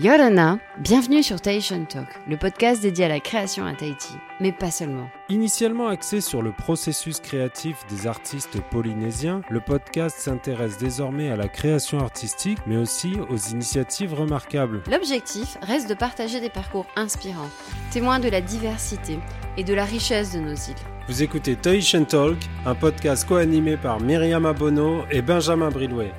Yorana, bienvenue sur Tahitian Talk, le podcast dédié à la création à Tahiti, mais pas seulement. Initialement axé sur le processus créatif des artistes polynésiens, le podcast s'intéresse désormais à la création artistique, mais aussi aux initiatives remarquables. L'objectif reste de partager des parcours inspirants, témoins de la diversité et de la richesse de nos îles. Vous écoutez Tahitian Talk, un podcast co-animé par Myriam Abono et Benjamin Brillouet.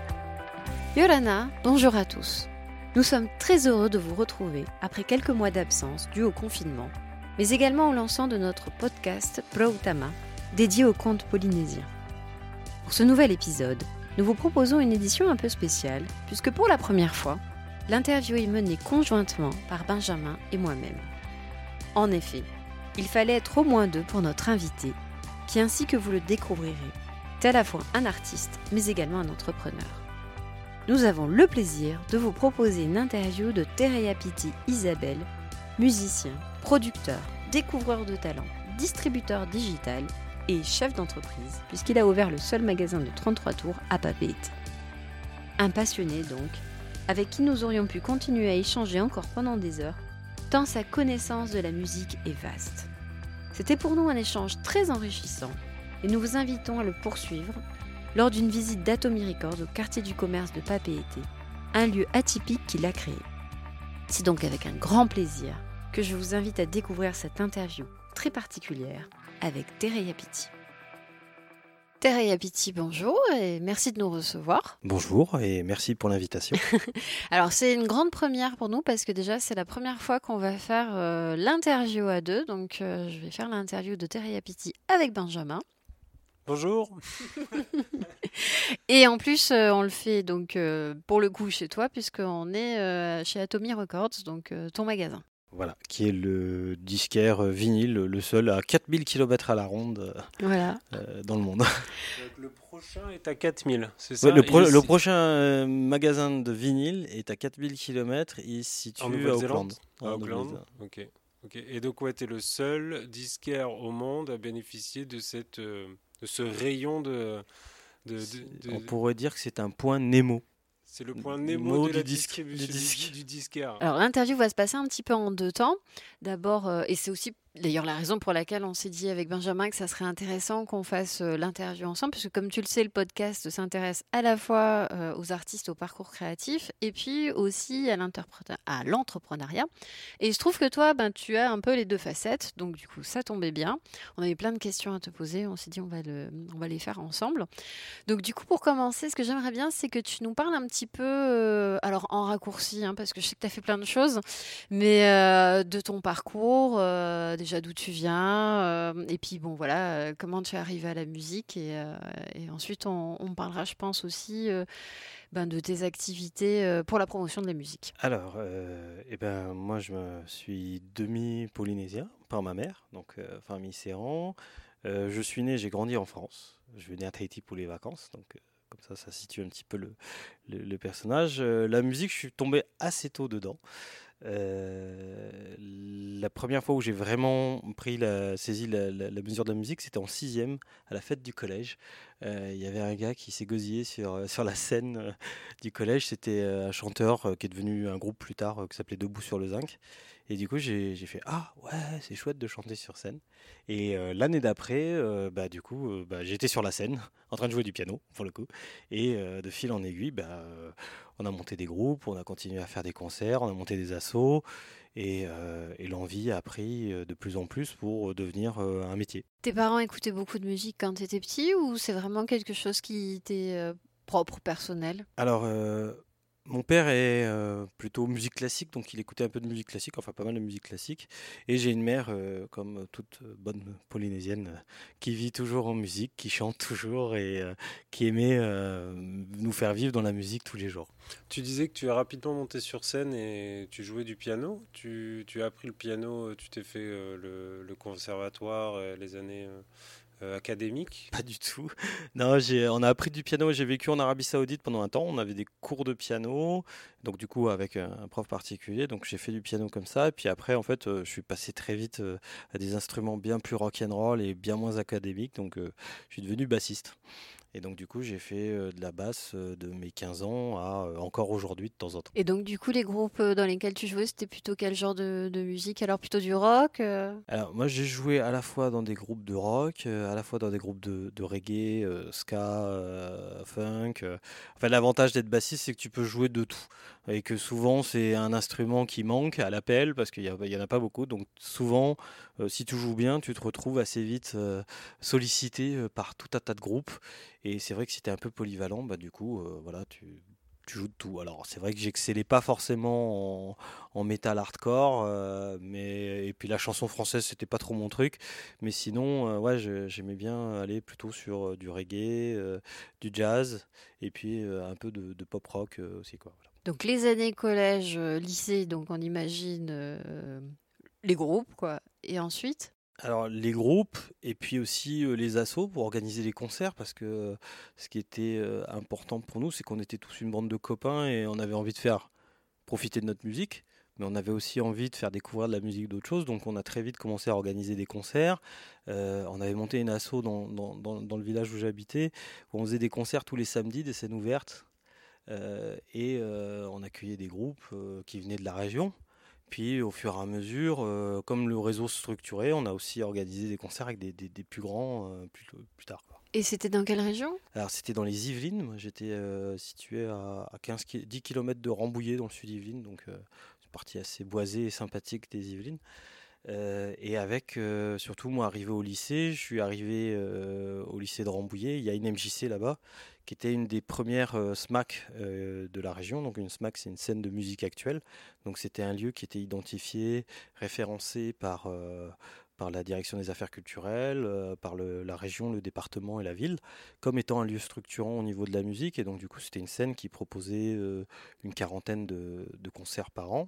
Yorana, bonjour à tous. Nous sommes très heureux de vous retrouver après quelques mois d'absence dû au confinement, mais également au lancement de notre podcast Proutama, dédié aux contes polynésiens. Pour ce nouvel épisode, nous vous proposons une édition un peu spéciale, puisque pour la première fois, l'interview est menée conjointement par Benjamin et moi-même. En effet, il fallait être au moins deux pour notre invité, qui ainsi que vous le découvrirez, est à la fois un artiste, mais également un entrepreneur nous avons le plaisir de vous proposer une interview de Tereyapiti Isabelle, musicien, producteur, découvreur de talent, distributeur digital et chef d'entreprise, puisqu'il a ouvert le seul magasin de 33 tours à Papeete. Un passionné donc, avec qui nous aurions pu continuer à échanger encore pendant des heures, tant sa connaissance de la musique est vaste. C'était pour nous un échange très enrichissant et nous vous invitons à le poursuivre lors d'une visite d'Atomy Records au quartier du commerce de Papeete, un lieu atypique qu'il a créé. C'est donc avec un grand plaisir que je vous invite à découvrir cette interview très particulière avec Tereya Piti. Tereya Piti, bonjour et merci de nous recevoir. Bonjour et merci pour l'invitation. Alors c'est une grande première pour nous parce que déjà c'est la première fois qu'on va faire euh, l'interview à deux. Donc euh, je vais faire l'interview de Tereya Piti avec Benjamin. Bonjour. Et en plus, euh, on le fait donc euh, pour le coup chez toi, puisqu'on est euh, chez Atomy Records, donc ton magasin. Voilà, qui est le disquaire vinyle, le seul à 4000 km à la ronde voilà. dans le monde. le prochain est à 4000, c'est ça? Le, le, prochain magasin de vinyle est à 4000 km, il se situe en à Auckland. À Auckland, ok. Et donc, ouais, tu es le seul disquaire au monde à bénéficier de cette de ce rayon de, On pourrait dire que c'est un point Nemo. C'est le point Nemo de du, disque, du, disque. du disquaire. Alors l'interview va se passer un petit peu en deux temps. D'abord, euh, et c'est aussi D'ailleurs, la raison pour laquelle on s'est dit avec Benjamin que ça serait intéressant qu'on fasse euh, l'interview ensemble, parce que comme tu le sais, le podcast s'intéresse à la fois euh, aux artistes, au parcours créatif, et puis aussi à l'entrepreneuriat. Et je trouve que toi, ben, tu as un peu les deux facettes, donc du coup, ça tombait bien. On avait plein de questions à te poser, on s'est dit on va, le, on va les faire ensemble. Donc du coup, pour commencer, ce que j'aimerais bien, c'est que tu nous parles un petit peu, euh, alors en raccourci, hein, parce que je sais que tu as fait plein de choses, mais de ton parcours déjà d'où tu viens, euh, et puis bon voilà, euh, comment tu es arrivé à la musique, et, euh, ensuite on, parlera, je pense aussi, ben, de tes activités pour la promotion de la musique. Alors, eh ben moi je me suis demi polynésien par ma mère, donc famille Serran. je suis né, j'ai grandi en France. Je venais à Tahiti pour les vacances, donc comme ça, ça situe un petit peu le, le personnage. la musique, je suis tombé assez tôt dedans. Euh, la première fois où j'ai vraiment pris la, saisi la, mesure de la musique, c'était en sixième, à la fête du collège. Euh, il y avait un gars qui s'est gosillé sur, euh, sur la scène du collège. C'était un chanteur qui est devenu un groupe plus tard qui s'appelait Debout sur le Zinc. Et du coup, j'ai fait Ah ouais, c'est chouette de chanter sur scène. Et l'année d'après, bah, du coup, bah, j'étais sur la scène, en train de jouer du piano, pour le coup. Et de fil en aiguille, bah, on a monté des groupes, on a continué à faire des concerts, on a monté des assos. Et, euh, l'envie a pris euh, de plus en plus pour devenir euh, un métier. Tes parents écoutaient beaucoup de musique quand tu étais petit ou c'est vraiment quelque chose qui était propre, personnel? Alors, mon père est euh, plutôt musique classique, donc il écoutait un peu de musique classique, enfin pas mal de musique classique. Et j'ai une mère, euh, comme toute bonne polynésienne, euh, qui vit toujours en musique, qui chante toujours et qui aimait nous faire vivre dans la musique tous les jours. Tu disais que tu as rapidement monté sur scène et tu jouais du piano. Tu, as appris le piano, tu t'es fait le, le, conservatoire les années euh, académique Pas du tout. Non, on a appris du piano. J'ai vécu en Arabie Saoudite pendant un temps. On avait des cours de piano, donc du coup avec un, prof particulier. Donc j'ai fait du piano comme ça. Et puis après, en fait, euh, je suis passé très vite euh, à des instruments bien plus rock and roll et bien moins académiques. Donc je suis devenu bassiste. Et donc, du coup, j'ai fait euh, de la basse euh, de mes 15 ans à euh, encore aujourd'hui de temps en temps. Et donc, du coup, les groupes dans lesquels tu jouais, c'était plutôt quel genre de, de musique? Alors, plutôt du rock Alors, moi, j'ai joué à la fois dans des groupes de rock, à la fois dans des groupes de, de reggae, ska, funk. Enfin, l'avantage d'être bassiste, c'est que tu peux jouer de tout. Et que souvent, c'est un instrument qui manque à l'appel parce qu'il n'y en a pas beaucoup. Donc, souvent, si tu joues bien, tu te retrouves assez vite sollicité par tout un tas de groupes. Et c'est vrai que si tu es un peu polyvalent, bah, du coup, euh, voilà, tu, joues de tout. Alors, c'est vrai que j'excellais pas forcément en, en métal hardcore, euh, mais, et puis la chanson française, c'était pas trop mon truc. Mais sinon, euh, ouais, j'aimais bien aller plutôt sur du reggae, du jazz, et puis un peu de, pop rock aussi. Quoi, Donc, les années collège, lycée, donc on imagine les groupes, quoi. Et ensuite? Alors les groupes et puis aussi euh, les assos pour organiser les concerts parce que euh, ce qui était euh, important pour nous c'est qu'on était tous une bande de copains et on avait envie de faire profiter de notre musique mais on avait aussi envie de faire découvrir de la musique d'autres choses. Donc on a très vite commencé à organiser des concerts. On avait monté une asso dans, dans, le village où j'habitais où on faisait des concerts tous les samedis des scènes ouvertes et on accueillait des groupes qui venaient de la région. Puis au fur et à mesure, euh, comme le réseau structuré, on a aussi organisé des concerts avec des, plus grands euh, plus, plus, tard. Et c'était dans quelle région? Alors c'était dans les Yvelines, j'étais euh, situé à, 15, 10 km de Rambouillet dans le sud Yvelines, donc c'est une partie assez boisée et sympathique des Yvelines. et avec, surtout moi arrivé au lycée, je suis arrivé au lycée de Rambouillet, il y a une MJC là-bas qui était une des premières euh, SMAC euh, de la région. Donc une SMAC, c'est une scène de musique actuelle. Donc c'était un lieu qui était identifié, référencé par, euh, la direction des affaires culturelles, par la région, le département et la ville, comme étant un lieu structurant au niveau de la musique. Et donc du coup, c'était une scène qui proposait une quarantaine de concerts par an.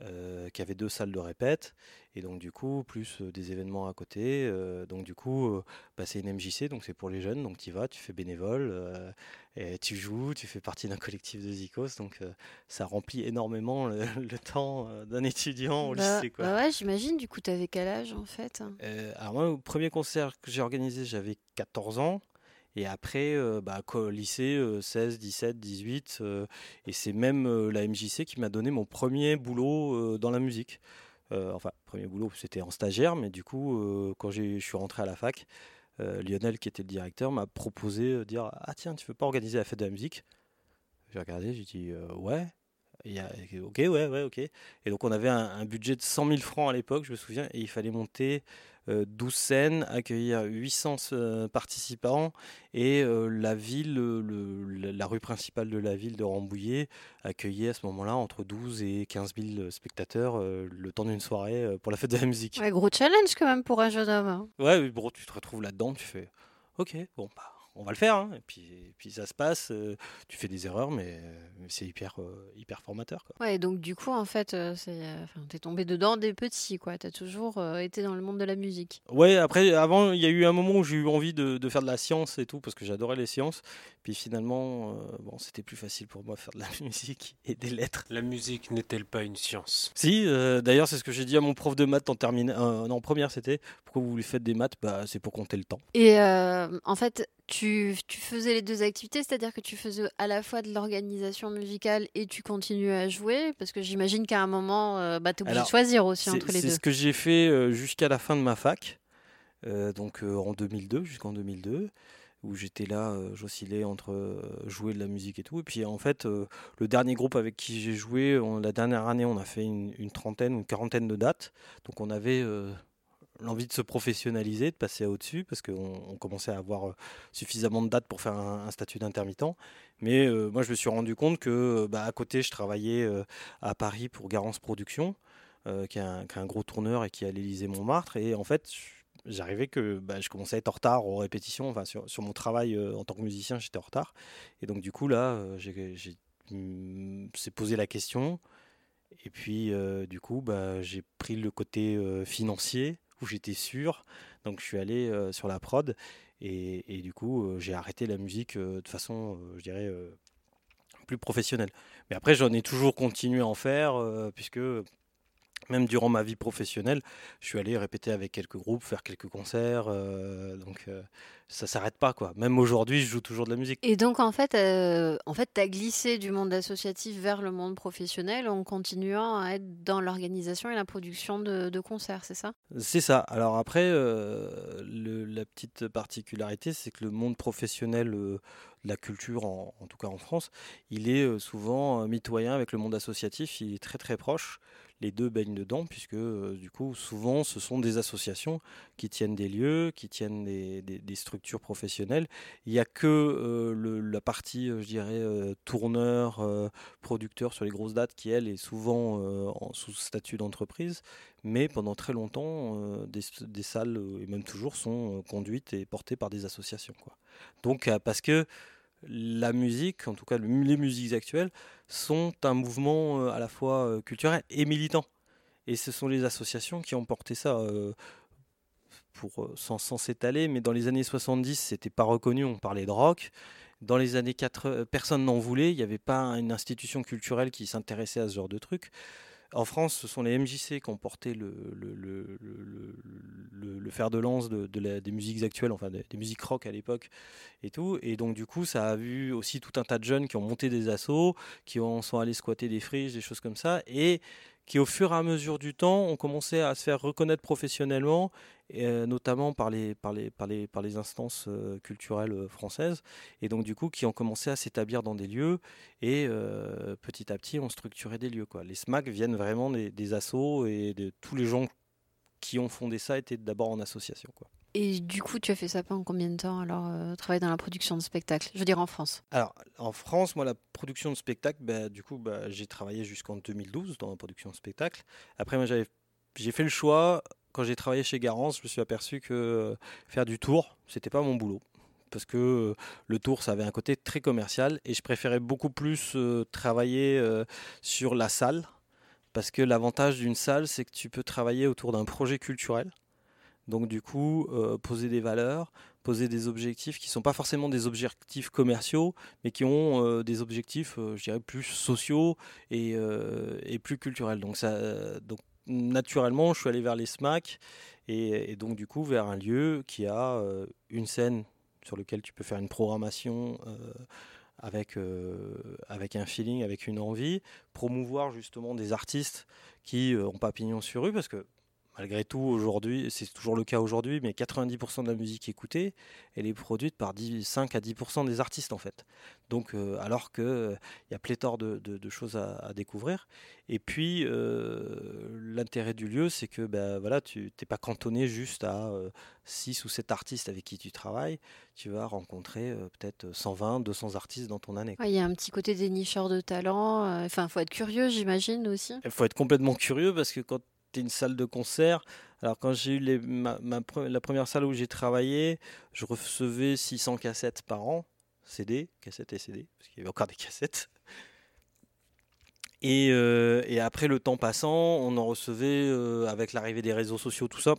Euh, qui avait deux salles de répète, et donc du coup, plus euh, des événements à côté. Euh, donc du coup, bah, c'est une MJC, donc c'est pour les jeunes, donc tu vas, tu fais bénévole, et tu joues, tu fais partie d'un collectif de Zikos, donc ça remplit énormément le, temps d'un étudiant au bah, lycée. Quoi. Bah ouais, j'imagine, du coup, tu avais quel âge en fait? Alors moi, au premier concert que j'ai organisé, j'avais 14 ans. Et après, euh, bah, lycée, 16, 17, 18. et c'est même euh, la MJC qui m'a donné mon premier boulot euh, dans la musique. enfin, premier boulot, c'était en stagiaire, mais du coup, quand je suis rentré à la fac, Lionel, qui était le directeur, m'a proposé de dire Ah, tiens, tu veux pas organiser la fête de la musique? J'ai regardé, j'ai dit Ouais. Et ok, ouais, ouais, ok. Et donc, on avait un, un budget de 100 000 francs à l'époque, je me souviens, et il fallait monter 12 euh, scènes, accueillir 800 euh, participants et euh, la ville, la rue principale de la ville de Rambouillet accueillait à ce moment-là entre 12 et 15 000 spectateurs le temps d'une soirée pour la fête de la musique. Ouais, gros challenge quand même pour un jeune homme. Hein. Ouais, tu te retrouves là-dedans, tu fais ok, bon, bah, on va le faire. Hein. Et, puis, puis ça se passe. Euh, tu fais des erreurs, mais, c'est hyper, euh, hyper formateur. Quoi. Ouais, donc du coup, en fait, euh, c'est, t'es tombé dedans des petits, quoi. T'as toujours été dans le monde de la musique. Ouais, après, avant, il y a eu un moment où j'ai eu envie de, de, faire de la science et tout, parce que j'adorais les sciences. Puis finalement, bon, c'était plus facile pour moi de faire de la musique et des lettres. La musique n'est-elle pas une science? Si, d'ailleurs, c'est ce que j'ai dit à mon prof de maths en terminale. en première, c'était pourquoi vous voulez faire des maths? Bah, c'est pour compter le temps. Et en fait, tu, tu, faisais les deux activités, c'est-à-dire que tu faisais à la fois de l'organisation musicale et tu continues à jouer Parce que j'imagine qu'à un moment, euh, bah, tu es obligé de choisir aussi entre les deux. C'est ce que j'ai fait euh, jusqu'à la fin de ma fac, euh, donc en 2002, jusqu'en 2002, où j'étais là, j'oscillais entre jouer de la musique et tout. Et puis en fait, le dernier groupe avec qui j'ai joué, la dernière année, on a fait une, une, trentaine, une quarantaine de dates. Donc on avait l'envie de se professionnaliser, de passer au-dessus, parce qu'on commençait à avoir euh, suffisamment de dates pour faire un, statut d'intermittent. Mais euh, moi, je me suis rendu compte que euh, bah, à côté, je travaillais à Paris pour Garance Productions, qui, est un, gros tourneur et qui est à l'Élysée Montmartre. Et en fait, j'arrivais que bah, je commençais à être en retard aux répétitions. Enfin, sur, mon travail en tant que musicien, j'étais en retard. Et donc, du coup, là, j'ai mm, s'est posé la question. Et puis, du coup, bah, j'ai pris le côté financier j'étais sûr. Donc je suis allé euh, sur la prod et, du coup euh, j'ai arrêté la musique euh, de façon, je dirais, plus professionnelle. Mais après j'en ai toujours continué à en faire puisque même durant ma vie professionnelle, je suis allé répéter avec quelques groupes, faire quelques concerts. Euh, donc euh, ça s'arrête pas quoi. Même aujourd'hui, je joue toujours de la musique. Et donc en fait, euh, en fait, tu as glissé du monde associatif vers le monde professionnel en continuant à être dans l'organisation et la production de, concerts, c'est ça? C'est ça. Alors après, la petite particularité, c'est que le monde professionnel de la culture, en, tout cas en France, il est souvent mitoyen avec le monde associatif. Il est très très proche les deux baignent dedans, puisque euh, du coup, souvent, ce sont des associations qui tiennent des lieux, qui tiennent des, structures professionnelles. Il n'y a que euh, la partie, euh, je dirais, tourneur, producteur sur les grosses dates qui, elle, est souvent en, sous statut d'entreprise. Mais pendant très longtemps, des, salles, et même toujours, sont conduites et portées par des associations. Donc, parce que la musique, en tout cas les musiques actuelles, sont un mouvement euh, à la fois euh, culturel et militant. Et ce sont les associations qui ont porté ça. Euh, pour, sans, s'étaler, mais dans les années 70, c'était pas reconnu, on parlait de rock. Dans les années 80, personne n'en voulait, il n'y avait pas une institution culturelle qui s'intéressait à ce genre de trucs. En France, ce sont les MJC qui ont porté le, fer de lance de, des musiques actuelles, enfin des, musiques rock à l'époque et tout. Et donc, du coup, ça a vu aussi tout un tas de jeunes qui ont monté des assos, qui ont, sont allés squatter des friches, des choses comme ça. Et qui au fur et à mesure du temps ont commencé à se faire reconnaître professionnellement, euh, notamment par les, par, les, par, les, par les instances euh, culturelles euh, françaises, et donc du coup qui ont commencé à s'établir dans des lieux, et petit à petit ont structuré des lieux. Les SMAC viennent vraiment des, des assos, et de tous les gens qui ont fondé ça étaient d'abord en association. Quoi. Et du coup, tu as fait ça pendant combien de temps alors, euh, travailler dans la production de spectacles? Je veux dire en France. Alors, en France, moi, la production de spectacles, bah, du coup, bah, j'ai travaillé jusqu'en 2012 dans la production de spectacles. Après, moi, j'ai fait le choix, quand j'ai travaillé chez Garance, je me suis aperçu que euh, faire du tour, c'était pas mon boulot. Parce que euh, le tour, ça avait un côté très commercial et je préférais beaucoup plus travailler sur la salle. Parce que l'avantage d'une salle, c'est que tu peux travailler autour d'un projet culturel donc du coup, euh, poser des valeurs, poser des objectifs qui ne sont pas forcément des objectifs commerciaux, mais qui ont euh, des objectifs, euh, je dirais, plus sociaux et, plus culturels. Donc, ça, donc naturellement, je suis allé vers les SMAC et, donc du coup vers un lieu qui a une scène sur laquelle tu peux faire une programmation avec, avec un feeling, avec une envie, promouvoir justement des artistes qui ont pas pignon sur rue, parce que malgré tout, aujourd'hui, c'est toujours le cas aujourd'hui, mais 90% de la musique écoutée, elle est produite par 5 à 10% des artistes en fait. Donc, euh, alors qu'il euh, y a pléthore de, choses à, découvrir. Et puis, euh, l'intérêt du lieu, c'est que ben, voilà, tu n'es pas cantonné juste à 6 ou 7 artistes avec qui tu travailles. Tu vas rencontrer peut-être 120, 200 artistes dans ton année. Il y a un petit côté dénicheur de talent. Enfin, il faut être curieux, j'imagine aussi. Il faut être complètement curieux parce que quand une salle de concert. Alors quand j'ai eu la première salle où j'ai travaillé, je recevais 600 cassettes par an, CD, cassettes et CD, parce qu'il y avait encore des cassettes. Et, euh, après le temps passant, on en recevait euh, avec l'arrivée des réseaux sociaux, tout ça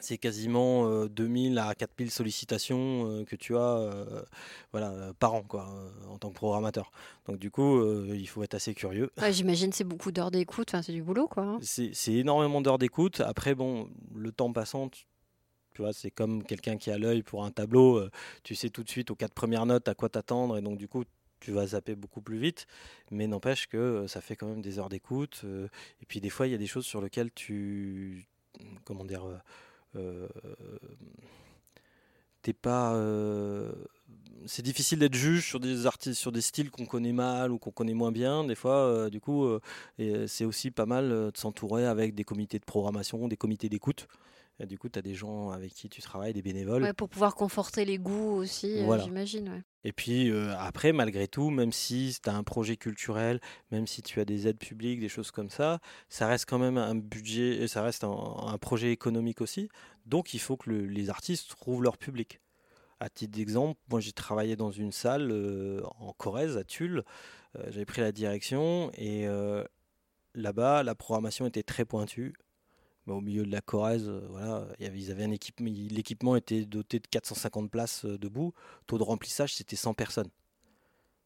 c'est quasiment 2000 euh, à 4000 sollicitations euh, que tu as euh, voilà, par an quoi, en tant que programmateur. Donc du coup, il faut être assez curieux. J'imagine c'est beaucoup d'heures d'écoute, c'est du boulot. quoi. Hein. C'est énormément d'heures d'écoute. Après, bon, le temps passant, tu vois, c'est comme quelqu'un qui a l'œil pour un tableau. tu sais tout de suite aux quatre premières notes à quoi t'attendre et donc du coup, tu vas zapper beaucoup plus vite, mais n'empêche que ça fait quand même des heures d'écoute. et puis des fois, il y a des choses sur lesquelles tu, comment dire, euh, t'es pas euh, c'est difficile d'être juge sur des artistes sur des styles qu'on connaît mal ou qu'on connaît moins bien des fois euh, du coup c'est aussi pas mal de s'entourer avec des comités de programmation des comités d'écoute et du coup, tu as des gens avec qui tu travailles, des bénévoles. pour pouvoir conforter les goûts aussi, j'imagine. Et puis après, malgré tout, même si tu as un projet culturel, même si tu as des aides publiques, des choses comme ça, ça reste quand même un budget, ça reste un, projet économique aussi. Donc il faut que les artistes trouvent leur public. À titre d'exemple, moi j'ai travaillé dans une salle en Corrèze, à Tulle. J'avais pris la direction et là-bas, la programmation était très pointue au milieu de la Corrèze, euh, voilà, ils avaient un équipement, l'équipement était doté de 450 places euh, debout. Taux de remplissage, c'était 100 personnes.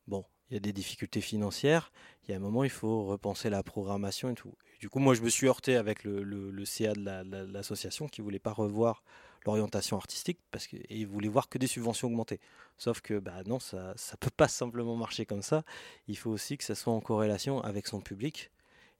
Bon, il y a des difficultés financières, il y a un moment, il faut repenser la programmation et tout. du coup, moi, je me suis heurté avec le, le, CA de l'association qui voulait pas revoir l'orientation artistique parce que et voulait voir que des subventions augmentées. Sauf que bah non, ça ne peut pas simplement marcher comme ça. Il faut aussi que ça soit en corrélation avec son public.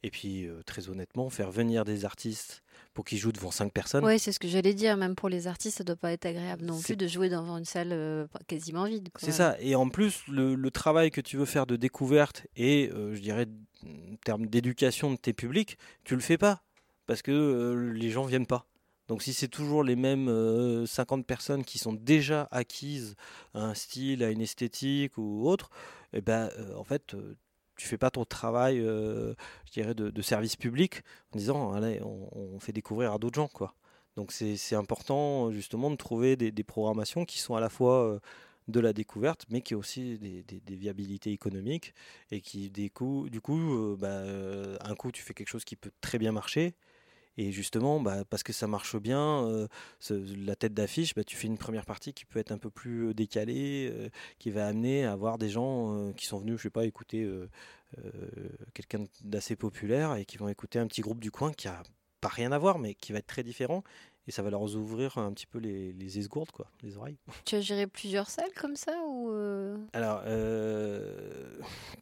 Et puis, euh, très honnêtement, faire venir des artistes pour qu'ils jouent devant cinq personnes. Oui, c'est ce que j'allais dire. Même pour les artistes, ça doit pas être agréable non plus de jouer devant une salle euh, quasiment vide. C'est ça. Et en plus, le, travail que tu veux faire de découverte et, euh, je dirais, en termes d'éducation de tes publics, tu le fais pas parce que les gens viennent pas. Donc si c'est toujours les mêmes 50 personnes qui sont déjà acquises à un style, à une esthétique ou autre, eh ben, en fait, tu fais pas ton travail, euh, je dirais, de, service public en disant, allez, on, fait découvrir à d'autres gens, quoi. Donc c'est important justement de trouver des, programmations qui sont à la fois euh, de la découverte, mais qui ont aussi des, viabilités économiques et qui, des du coup, euh, bah, un coup, tu fais quelque chose qui peut très bien marcher et justement, bah, parce que ça marche bien, euh, la tête d'affiche, bah, tu fais une première partie qui peut être un peu plus euh, décalée, euh, qui va amener à avoir des gens qui sont venus, je sais pas, écouter quelqu'un d'assez populaire et qui vont écouter un petit groupe du coin qui a pas rien à voir, mais qui va être très différent et ça va leur ouvrir un petit peu les, les esgourdes, quoi, les oreilles. Tu as géré plusieurs salles comme ça ou euh? Alors, euh,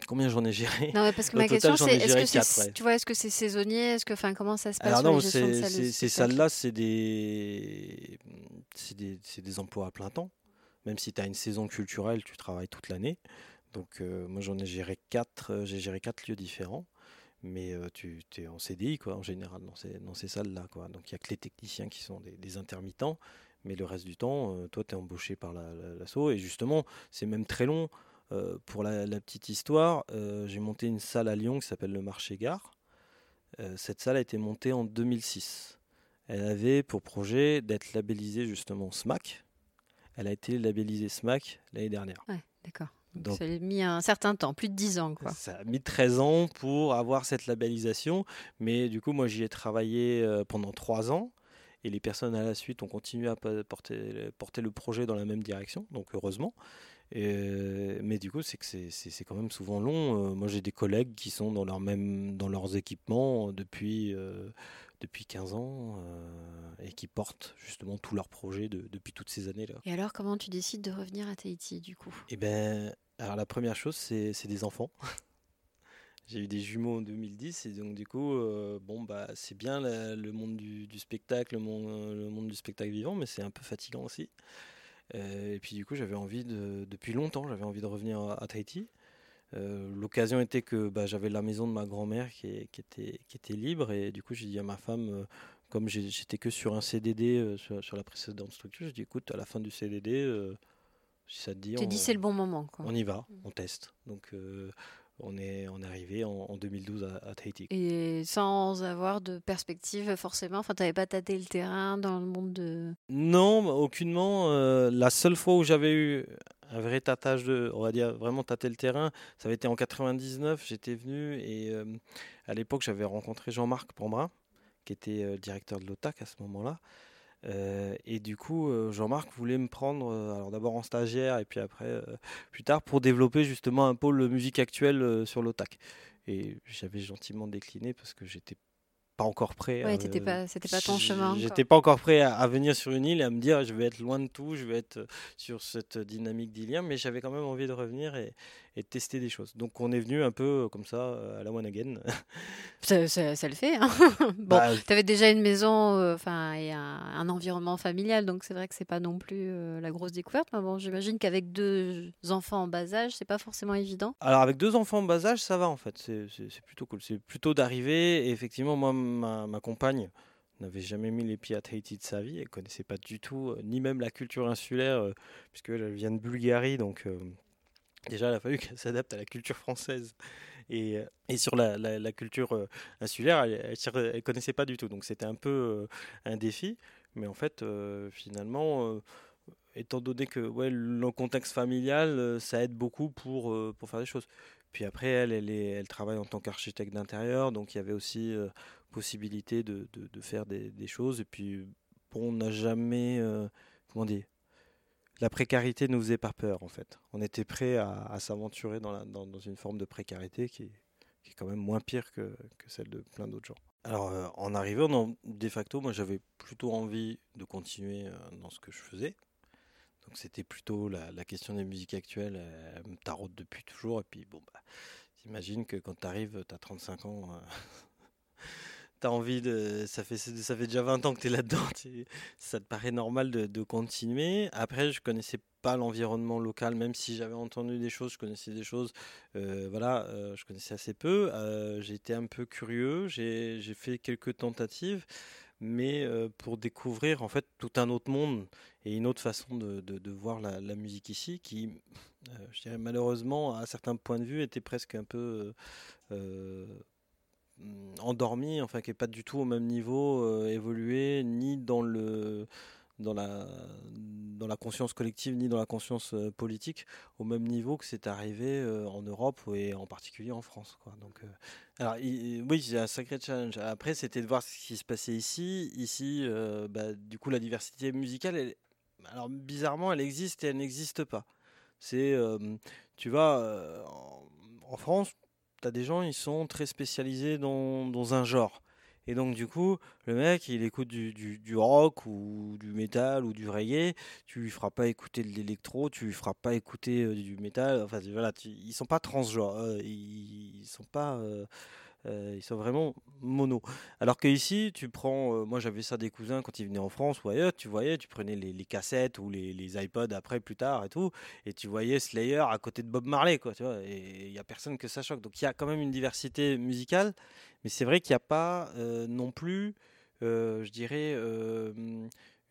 combien j'en ai géré? Non, parce que ma question c'est, est-ce que c'est, tu vois, est-ce que c'est saisonnier? Est-ce que, enfin, comment ça se passe Alors non, ces salles-là, c'est des, c'est des, des, emplois à plein temps. Même si tu as une saison culturelle, tu travailles toute l'année. Donc, euh, moi, j'en ai géré quatre. j'ai géré quatre lieux différents mais tu es en CDI quoi, en général dans ces, salles-là. Quoi. Donc il n'y a que les techniciens qui sont des, intermittents, mais le reste du temps, toi tu es embauché par l'assaut. et justement, c'est même très long. pour la, petite histoire, j'ai monté une salle à Lyon qui s'appelle le Marché Gare. cette salle a été montée en 2006. Elle avait pour projet d'être labellisée justement SMAC. Elle a été labellisée SMAC l'année dernière. Ouais, d'accord. Donc, ça a mis un certain temps, plus de 10 ans. Quoi. Ça a mis 13 ans pour avoir cette labellisation. Mais du coup, moi, j'y ai travaillé euh, pendant 3 ans. Et les personnes à la suite ont continué à porter, porter le projet dans la même direction. Donc, heureusement. Et, mais du coup, c'est que c'est quand même souvent long. Euh, moi, j'ai des collègues qui sont dans, leur même, dans leurs équipements depuis, euh, depuis 15 ans et qui portent justement tous leurs projets depuis toutes ces années-là. Et alors, comment tu décides de revenir à Tahiti, du coup? Eh ben, alors la première chose, c'est des enfants. J'ai eu des jumeaux en 2010 et donc du coup, euh, bon bah c'est bien le monde du, spectacle, le monde, du spectacle vivant, mais c'est un peu fatigant aussi. Euh, et puis du coup, j'avais envie de, depuis longtemps, j'avais envie de revenir à, Tahiti. Euh, l'occasion était que bah, j'avais la maison de ma grand-mère qui, était, qui était libre et du coup j'ai dit à ma femme, comme j'étais que sur un CDD sur, sur, la précédente structure, j'ai dit écoute à la fin du CDD si ça te dit. Tu dis c'est le bon moment. On y va, on teste. Donc euh, on est, on est arrivé en, 2012 à, Tahiti. Et sans avoir de perspective forcément, enfin tu n'avais pas tâté le terrain dans le monde de... Non, aucunement. Euh, la seule fois où j'avais eu un vrai tâtage de, on va dire vraiment tâter le terrain, ça avait été en 99, j'étais venu et euh, à l'époque j'avais rencontré Jean-Marc Pombrin, qui était directeur de l'OTAC à ce moment-là. Euh, et du coup, euh, Jean-Marc voulait me prendre, euh, alors d'abord en stagiaire et puis après, plus tard, pour développer justement un pôle musique actuelle sur l'OTAC. Et j'avais gentiment décliné parce que j'étais pas encore prêt. Ouais, c'était pas, c'était pas ton chemin. J'étais pas encore prêt à, venir sur une île et à me dire je vais être loin de tout, je vais être sur cette dynamique d'Ilien, mais j'avais quand même envie de revenir et, et de tester des choses. Donc on est venu un peu euh, comme ça euh, à la one again. ça, ça, le fait. Hein bon, bah, tu avais déjà une maison euh, enfin et un, environnement familial, donc c'est vrai que c'est pas non plus la grosse découverte. Mais bon, j'imagine qu'avec deux enfants en bas âge, c'est pas forcément évident. Alors avec deux enfants en bas âge, ça va en fait. C'est plutôt cool. C'est plutôt d'arriver. Et effectivement, moi, ma, ma compagne n'avait jamais mis les pieds à Tahiti de sa vie. Elle connaissait pas du tout, ni même la culture insulaire, puisque elle vient de Bulgarie, donc déjà, il a fallu qu'elle s'adapte à la culture française. Et, euh, et sur la, la, culture euh, insulaire, elle ne connaissait pas du tout. Donc c'était un peu euh, un défi. Mais en fait, finalement, étant donné que ouais, le contexte familial, ça aide beaucoup pour, pour faire des choses. Puis après, elle, elle, travaille en tant qu'architecte d'intérieur. Donc il y avait aussi possibilité de, de, de, faire des, des, choses. Et puis, bon, on n'a jamais... comment dire la précarité nous faisait pas peur en fait. On était prêt à, s'aventurer dans, une forme de précarité qui, est quand même moins pire que, celle de plein d'autres gens. Alors euh, en arrivant de facto, moi j'avais plutôt envie de continuer euh, dans ce que je faisais. Donc c'était plutôt la, question des musiques actuelles, elle, me taraude depuis toujours. Et puis bon, bah, t'imagines que quand tu arrives, tu as 35 ans. Euh, tu as envie de. Ça fait, ça fait déjà 20 ans que tu es là-dedans. Ça te paraît normal de, continuer. Après, je connaissais pas l'environnement local, même si j'avais entendu des choses, je connaissais des choses. Euh, voilà, euh, je connaissais assez peu. Euh, j'ai été un peu curieux. J'ai fait quelques tentatives. Mais pour découvrir en fait tout un autre monde et une autre façon de, voir la, la, musique ici, qui, je dirais malheureusement, à certains points de vue, était presque un peu endormi, enfin qui est pas du tout au même niveau euh, évolué, ni dans le dans la dans la conscience collective ni dans la conscience euh, politique au même niveau que c'est arrivé euh, en Europe et en particulier en France quoi. Donc alors oui, c'est un sacré challenge. Après c'était de voir ce qui se passait ici, ici bah, du coup la diversité musicale alors bizarrement elle existe et elle n'existe pas. C'est tu vois en France t'as des gens, ils sont très spécialisés dans, dans, un genre. Et donc, du coup, le mec, il écoute du, du, rock ou du métal ou du reggae. Tu lui feras pas écouter de l'électro, tu lui feras pas écouter euh, du métal. Enfin, voilà, ils sont pas transgenres. Euh, ils, ils sont pas. Euh, ils sont vraiment mono. Alors que ici, tu prends, euh, moi j'avais ça des cousins quand ils venaient en France ou ailleurs, tu voyais, tu prenais les, cassettes ou les, les, iPods après plus tard et tout, et tu voyais Slayer à côté de Bob Marley, quoi, et il y a personne que ça choque. Donc il y a quand même une diversité musicale, mais c'est vrai qu'il n'y a pas euh, non plus, je dirais,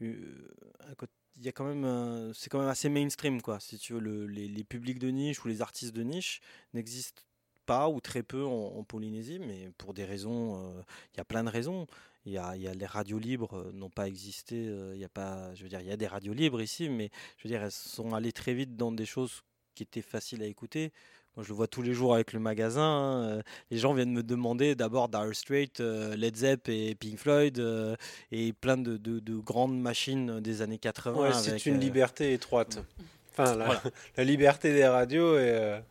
il y a quand même c'est quand même assez mainstream quoi si tu veux le, les, les, publics de niche ou les artistes de niche n'existent pas ou très peu en, Polynésie, mais pour des raisons, euh, il y a plein de raisons. Il y a, y a, les radios libres euh, n'ont pas existé. Euh, il y a pas, je veux dire, il y a des radios libres ici, mais je veux dire, elles sont allées très vite dans des choses qui étaient faciles à écouter. Moi, je le vois tous les jours avec le magasin. Hein, les gens viennent me demander d'abord Dire Straits, Led Zepp et Pink Floyd et plein de, de, grandes machines des années 80. c'est une liberté étroite. Enfin, la, la, liberté des radios est,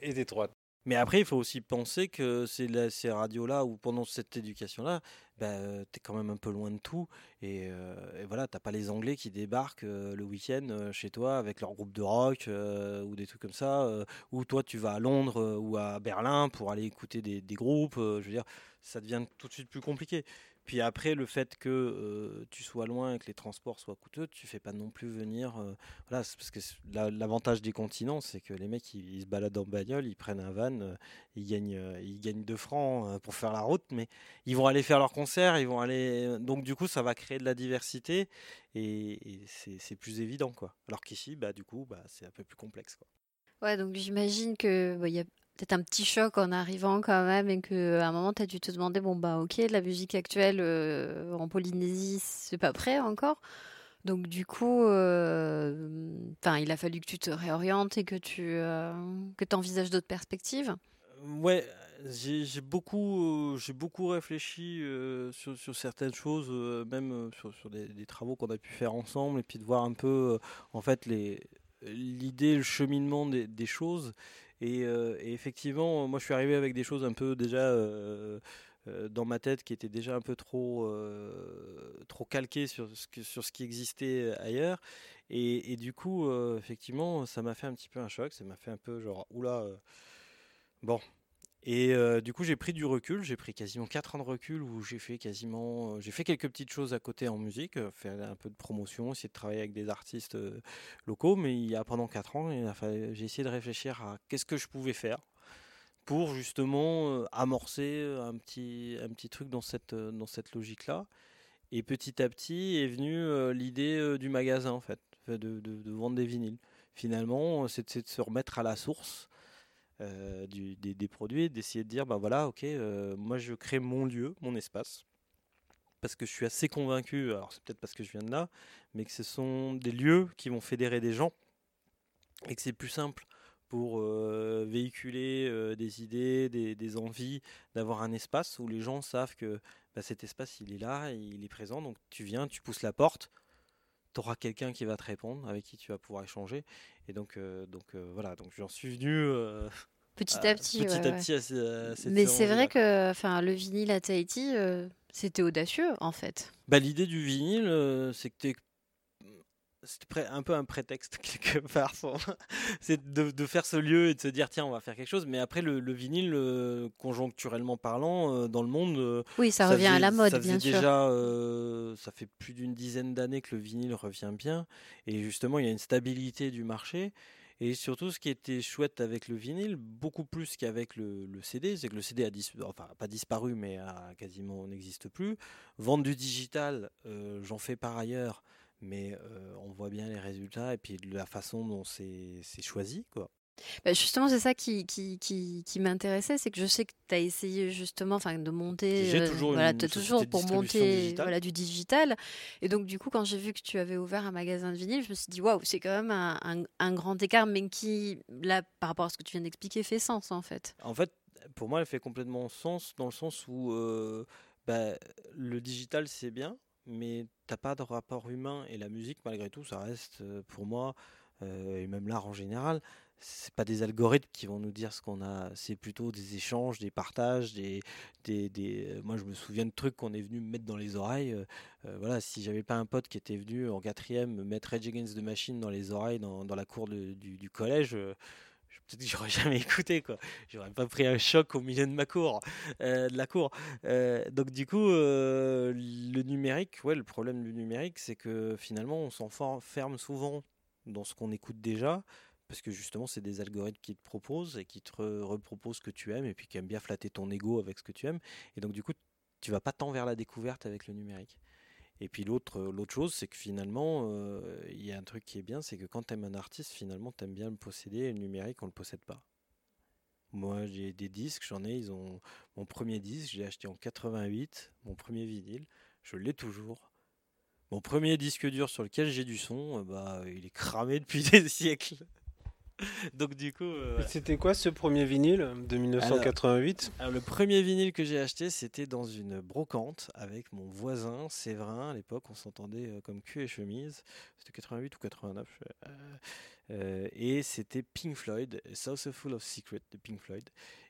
est étroite. Mais après, il faut aussi penser que ces radios-là ou pendant cette éducation-là, bah, tu es quand même un peu loin de tout. Et, euh, et voilà, t'as pas les Anglais qui débarquent euh, le week-end euh, chez toi avec leur groupe de rock ou des trucs comme ça. ou toi, tu vas à Londres ou à Berlin pour aller écouter des, des groupes. je veux dire, ça devient tout de suite plus compliqué. Puis après, le fait que euh, tu sois loin et que les transports soient coûteux, tu fais pas non plus venir. Euh, voilà, parce que l'avantage des continents, c'est que les mecs, ils, se baladent en bagnole, ils prennent un van, euh, ils gagnent, ils gagnent 2 francs pour faire la route, mais ils vont aller faire leur concert, ils vont aller. Donc du coup, ça va créer de la diversité et, c'est plus évident, quoi. Alors qu'ici, bah du coup, bah c'est un peu plus complexe, quoi. Ouais, donc j'imagine que bah, il y a peut-être un petit choc en arrivant quand même et qu'à un moment tu as dû te demander bon bah ok la musique actuelle euh, en Polynésie c'est pas prêt encore. Donc du coup euh, enfin il a fallu que tu te réorientes et que tu euh, que envisages d'autres perspectives. Ouais j'ai beaucoup j'ai beaucoup réfléchi sur, certaines choses même sur, des, travaux qu'on a pu faire ensemble et puis de voir un peu en fait l'idée le cheminement des choses euh, et, effectivement, moi je suis arrivé avec des choses un peu déjà euh, euh, dans ma tête qui étaient déjà un peu trop, trop calquées sur ce, sur ce qui existait ailleurs. Et du coup, effectivement, ça m'a fait un petit peu un choc. Ça m'a fait un peu genre, oula, bon, et euh, du coup, j'ai pris du recul. J'ai pris quasiment 4 ans de recul où j'ai fait quasiment, euh, j'ai fait quelques petites choses à côté en musique, euh, faire un peu de promotion, essayer de travailler avec des artistes locaux. Mais il y a pendant 4 ans, j'ai essayé de réfléchir à qu'est-ce que je pouvais faire pour justement amorcer un petit, un petit truc dans cette, dans cette logique-là. Et petit à petit est venue l'idée du magasin en fait, de, de, vendre des vinyles. Finalement, c'est de se remettre à la source euh, des, produits, d'essayer de dire, ben voilà, ok, euh, moi je crée mon lieu, mon espace, parce que je suis assez convaincu, alors c'est peut-être parce que je viens de là, mais que ce sont des lieux qui vont fédérer des gens, et que c'est plus simple pour euh, véhiculer des idées, des, des envies, d'avoir un espace où les gens savent que bah, cet espace il est là, il est présent, donc tu viens, tu pousses la porte, tu auras quelqu'un qui va te répondre, avec qui tu vas pouvoir échanger. Et donc, donc voilà, donc j'en suis venu petit à petit. petit à petit à, Mais c'est vrai que enfin, le vinyle à Tahiti, c'était audacieux en fait. Bah, L'idée du vinyle, c'est que tu es c'est un peu un prétexte quelque part. c'est de, faire ce lieu et de se dire tiens on va faire quelque chose. Mais après le, vinyle, euh, conjoncturellement parlant, euh, dans le monde, euh, oui ça, revient à la mode ça bien sûr. Déjà, ça fait plus d'une dizaine d'années que le vinyle revient bien et justement il y a une stabilité du marché. Et surtout, ce qui était chouette avec le vinyle, beaucoup plus qu'avec le, CD, c'est que le CD a enfin, pas disparu, mais a quasiment n'existe plus. Vendre du digital, j'en fais par ailleurs mais on voit bien les résultats et puis la façon dont c'est choisi. Quoi. Bah, justement, c'est ça qui, qui, qui, qui m'intéressait, c'est que je sais que tu as essayé justement de monter. J'ai toujours, voilà, toujours pour monter voilà, du digital. Et donc, du coup, quand j'ai vu que tu avais ouvert un magasin de vinyle, je me suis dit, waouh, c'est quand même un, un, grand écart, mais qui, là, par rapport à ce que tu viens d'expliquer, fait sens en fait. En fait, pour moi, elle fait complètement sens dans le sens où bah, le digital, c'est bien, mais t'as pas de rapport humain et la musique malgré tout ça reste euh, pour moi euh, et même l'art en général c'est pas des algorithmes qui vont nous dire ce qu'on a c'est plutôt des échanges des partages des, des, des, euh, moi je me souviens de trucs qu'on est venu me mettre dans les oreilles voilà si j'avais pas un pote qui était venu en quatrième me mettre Rage Against the Machine dans les oreilles dans, dans la cour du, collège j'aurais jamais écouté quoi. J'aurais pas pris un choc au milieu de ma cour, euh, de la cour. Euh, donc du coup, euh, le numérique, ouais, le problème du numérique, c'est que finalement, on s'enferme souvent dans ce qu'on écoute déjà, parce que justement, c'est des algorithmes qui te proposent et qui te reproposent ce que tu aimes et puis qui aiment bien flatter ton ego avec ce que tu aimes. Et donc du coup, tu vas pas tant vers la découverte avec le numérique. Et puis l'autre, euh, l'autre chose, c'est que finalement, euh, il y a un truc qui est bien, c'est que quand tu aimes un artiste, finalement, tu aimes bien le posséder, et le numérique, on le possède pas. Moi, j'ai des disques, j'en ai, ils ont mon premier disque, je l'ai acheté en 88, mon premier vinyle, je l'ai toujours. Mon premier disque dur sur lequel j'ai du son, euh, bah, il est cramé depuis des siècles. Donc du coup. Euh, c'était quoi ce premier vinyle de 1988 alors, Le premier vinyle que j'ai acheté, c'était dans une brocante avec mon voisin Séverin. À l'époque, on s'entendait euh, comme cul et chemise. C'était 88 ou 89. Euh, et c'était Pink Floyd, South Full of Secret de Pink Floyd.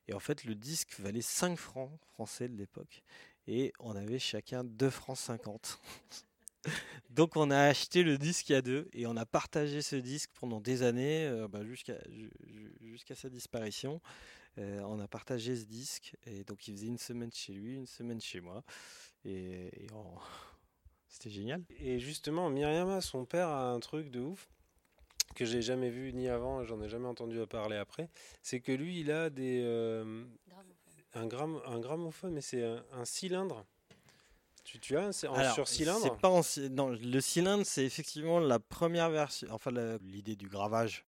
Et en fait, le disque valait 5 francs français de l'époque. Et on avait chacun 2 francs 50. Donc on a acheté le disque à deux et on a partagé ce disque pendant des années euh, bah, jusqu'à jusqu'à sa disparition. Euh, on a partagé ce disque et donc il faisait une semaine chez lui, une semaine chez moi et, c'était génial. Et justement, Myriam, son père a un truc de ouf que j'ai jamais vu ni avant, j'en ai jamais entendu parler après. C'est que lui, il a des euh, un, un gramophone, mais c'est un cylindre tu, as en sur cylindre? pas en, non, Le cylindre, c'est effectivement la première version. Enfin, l'idée du gravage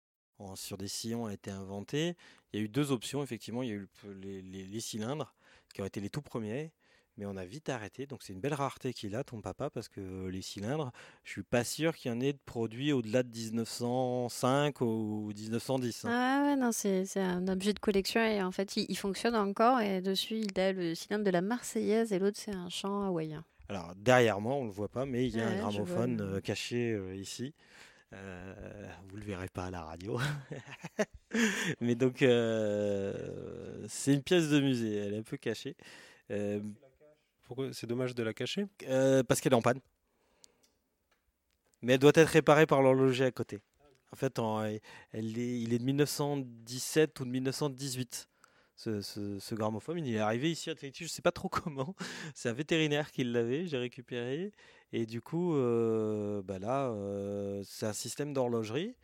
sur des sillons a été inventée. Il y a eu deux options, effectivement. Il y a eu les, cylindres qui ont été les tout premiers mais on a vite arrêté. Donc c'est une belle rareté qu'il a, ton papa, parce que les cylindres, je suis pas sûr qu'il y en ait de produits au-delà de 1905 ou 1910. Hein. Ah ouais, non, c'est un objet de collection et en fait il, fonctionne encore et dessus il a le cylindre de la Marseillaise et l'autre c'est un chant hawaïen. Alors derrière moi, on le voit pas, mais il y a un gramophone euh, caché euh, ici. Euh, vous le verrez pas à la radio. mais donc euh, c'est une pièce de musée, elle est un peu cachée. C'est dommage de la cacher? Parce qu'elle est en panne. Mais elle doit être réparée par l'horloger à côté. En fait, il est de 1917 ou de 1918 ce, gramophone. Il est arrivé ici à Tahiti, je ne sais pas trop comment. C'est un vétérinaire qui l'avait, j'ai récupéré. Et du coup, euh, bah là, euh, c'est un système d'horlogerie.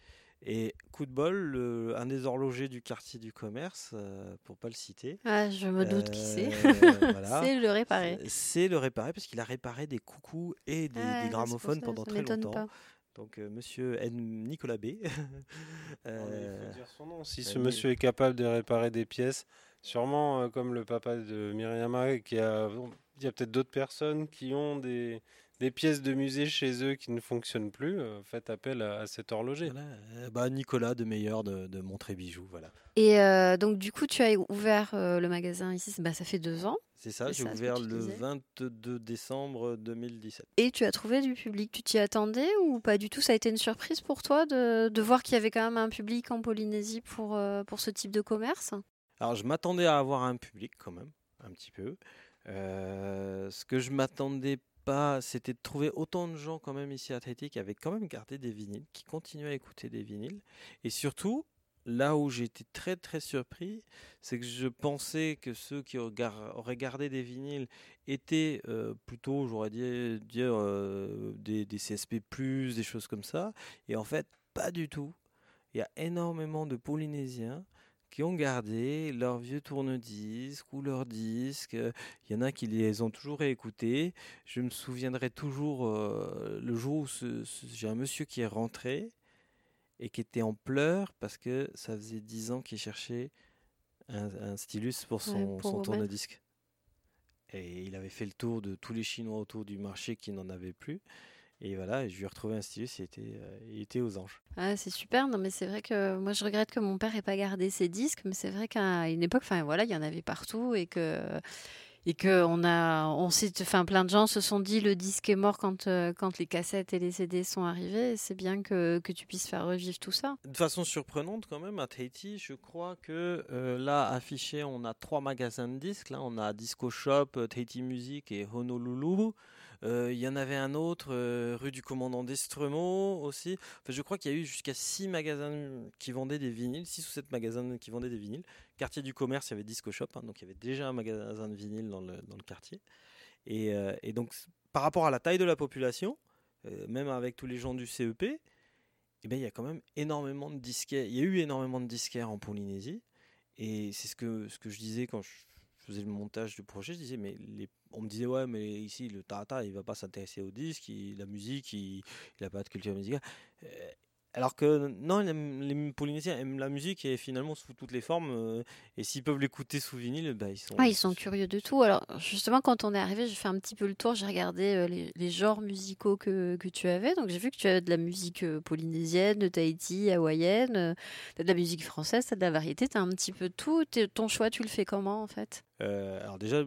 Et coup de bol, un des horlogers du quartier du commerce, euh, pour pas le citer. Ah, je me doute qui c'est. c'est le réparer. C'est le réparer parce qu'il a réparé des coucous et des, ah, gramophones pendant très longtemps. Donc, monsieur N. Nicolas B. euh, il faut dire son nom. Si ce monsieur est capable de réparer des pièces, sûrement euh, comme le papa de Myriam, qui a, il y a peut-être d'autres personnes qui ont des, des pièces de musée chez eux qui ne fonctionnent plus, euh, faites appel à, cet horloger. Euh, bah, Nicolas de Meilleur de, de Bijoux, voilà. Et donc du coup, tu as ouvert le magasin ici, bah, ça fait deux ans. C'est ça, j'ai ouvert le 22 décembre 2017. Et tu as trouvé du public Tu t'y attendais ou pas du tout? Ça a été une surprise pour toi de, de, voir qu'il y avait quand même un public en Polynésie pour, euh, pour ce type de commerce? Alors je m'attendais à avoir un public quand même, un petit peu. Euh, ce que je m'attendais c'était de trouver autant de gens quand même ici à Tahiti qui avaient quand même gardé des vinyles, qui continuaient à écouter des vinyles. Et surtout, là où été très très surpris, c'est que je pensais que ceux qui auraient gardé des vinyles étaient euh, plutôt, j'aurais dit, euh, des, des, CSP, des choses comme ça. Et en fait, pas du tout. Il y a énormément de Polynésiens qui ont gardé leurs vieux tourne-disques ou leurs disques. Il y en a qui les ont toujours réécoutés. Je me souviendrai toujours euh, le jour où j'ai un monsieur qui est rentré et qui était en pleurs parce que ça faisait dix ans qu'il cherchait un, stylus pour son, tourne-disque. Et il avait fait le tour de tous les Chinois autour du marché qui n'en avaient plus. Et voilà, je lui ai retrouvé un stylus, il était, euh, il était aux anges. Ah, c'est super, non mais c'est vrai que moi je regrette que mon père n'ait pas gardé ses disques, mais c'est vrai qu'à une époque, enfin voilà, il y en avait partout et que et que on a, on sait, enfin plein de gens se sont dit le disque est mort quand euh, quand les cassettes et les CD sont arrivés. C'est bien que, que tu puisses faire revivre tout ça. De façon surprenante quand même à Tahiti, je crois que euh, là affiché, on a trois magasins de disques. Là, on a Disco Shop, Tahiti Music et Honolulu. Il y en avait un autre rue du commandant d'Estremo aussi. Enfin, je crois qu'il y a eu jusqu'à six magasins qui vendaient des vinyles, six ou sept magasins qui vendaient des vinyles quartier du commerce, il y avait Disco Shop, hein, donc il y avait déjà un magasin de vinyle dans le, dans le quartier. Et, euh, donc, par rapport à la taille de la population, euh, même avec tous les gens du CEP, eh ben, il y a quand même énormément de disquaires. Il y a eu énormément de disquaires en Polynésie. Et c'est ce que, ce que je disais quand je faisais le montage du projet. Je disais, mais les, on me disait, ouais, mais ici, le Tata, il va pas s'intéresser au disque, la musique, il n'a pas de culture musicale. Alors que non, les Polynésiens aiment la musique et finalement sous toutes les formes. Euh, et s'ils peuvent l'écouter sous vinyle, bah, ils sont. ils sont curieux de tout. Alors justement, quand on est arrivé, j'ai fait un petit peu le tour. J'ai regardé euh, les, genres musicaux que, que, tu avais. Donc j'ai vu que tu as de la musique euh, polynésienne, de Tahiti, hawaïenne, de la musique française, as de la variété. Tu as un petit peu tout. Ton choix, tu le fais comment en fait? Alors déjà,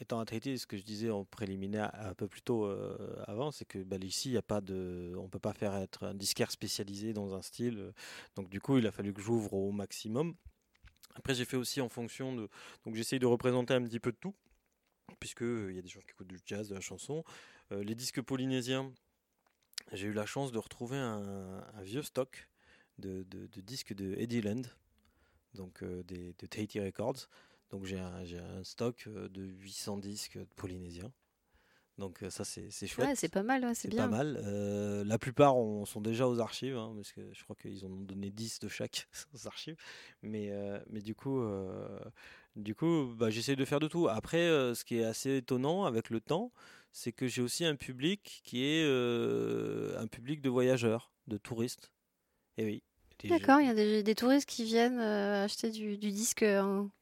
étant traité, ce que je disais en préliminaire un peu plus tôt euh, avant, c'est que bah, ici, a pas de, on peut pas faire être un disquaire spécialisé dans un style. Euh, donc du coup, il a fallu que j'ouvre au maximum. Après, j'ai fait aussi en fonction de, donc j'essaye de représenter un petit peu de tout, puisque euh, il y a des gens qui écoutent du jazz, de la chanson, les disques polynésiens. J'ai eu la chance de retrouver un, vieux stock de, disques de Eddie Land, donc de Tahiti Records. Donc j'ai un, un, stock euh, de 800 disques polynésiens. Donc euh, ça c'est chouette. Ouais, c'est pas mal, c'est bien. pas mal. Euh, la plupart sont déjà aux archives, hein, parce que je crois qu'ils en ont donné 10 de chaque aux archives. Mais, mais du coup, du coup bah, j'essaie de faire de tout. Après, ce qui est assez étonnant avec le temps, c'est que j'ai aussi un public qui est un public de voyageurs, de touristes. Et oui, D'accord, il y a des, touristes qui viennent euh, acheter du, disque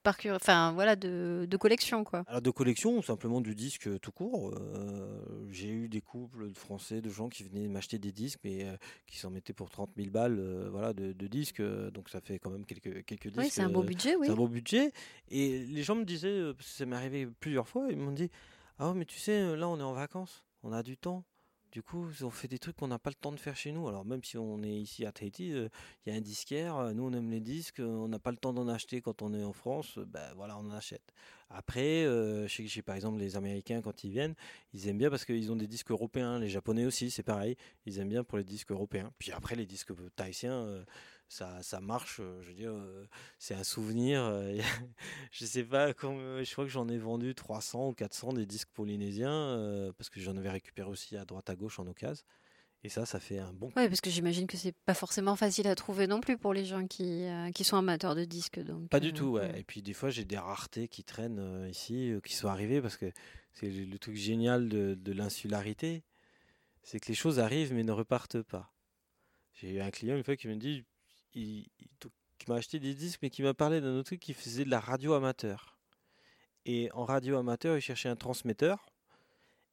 par enfin voilà de, collection quoi. Alors de collection ou simplement du disque tout court. Euh, j'ai eu des couples de Français, de gens qui venaient m'acheter des disques mais euh, qui s'en mettaient pour 30 000 balles voilà de, disques, donc ça fait quand même quelques quelques disques. Oui, c'est un beau budget, oui. C'est un beau budget et les gens me disaient, ça m'est arrivé plusieurs fois, ils m'ont dit ah mais tu sais là on est en vacances, on a du temps du coup, on fait des trucs qu'on n'a pas le temps de faire chez nous. Alors même si on est ici à Tahiti, euh, il y a un disquaire, euh, nous on aime les disques, euh, on n'a pas le temps d'en acheter quand on est en France, ben voilà, on en achète. Après, chez, par exemple les Américains quand ils viennent, ils aiment bien parce qu'ils ont des disques européens, les Japonais aussi, c'est pareil, ils aiment bien pour les disques européens. Puis après les disques tahitiens ça, ça marche. Euh, je veux dire, euh, c'est un souvenir. Euh, je sais pas, je crois que j'en ai vendu 300 ou 400 des disques polynésiens parce que j'en avais récupéré aussi à droite à gauche en occasion. Et ça, ça fait un bon. Oui, parce que j'imagine que c'est pas forcément facile à trouver non plus pour les gens qui, qui sont amateurs de disques. Donc, pas du tout, ouais. Et puis des fois, j'ai des raretés qui traînent ici, qui sont arrivées parce que c'est le, truc génial de, de l'insularité, c'est que les choses arrivent mais ne repartent pas. J'ai eu un client une fois qui me dit qui m'a acheté des disques, mais qui m'a parlé d'un autre truc qui faisait de la radio amateur. Et en radio amateur, il cherchait un transmetteur.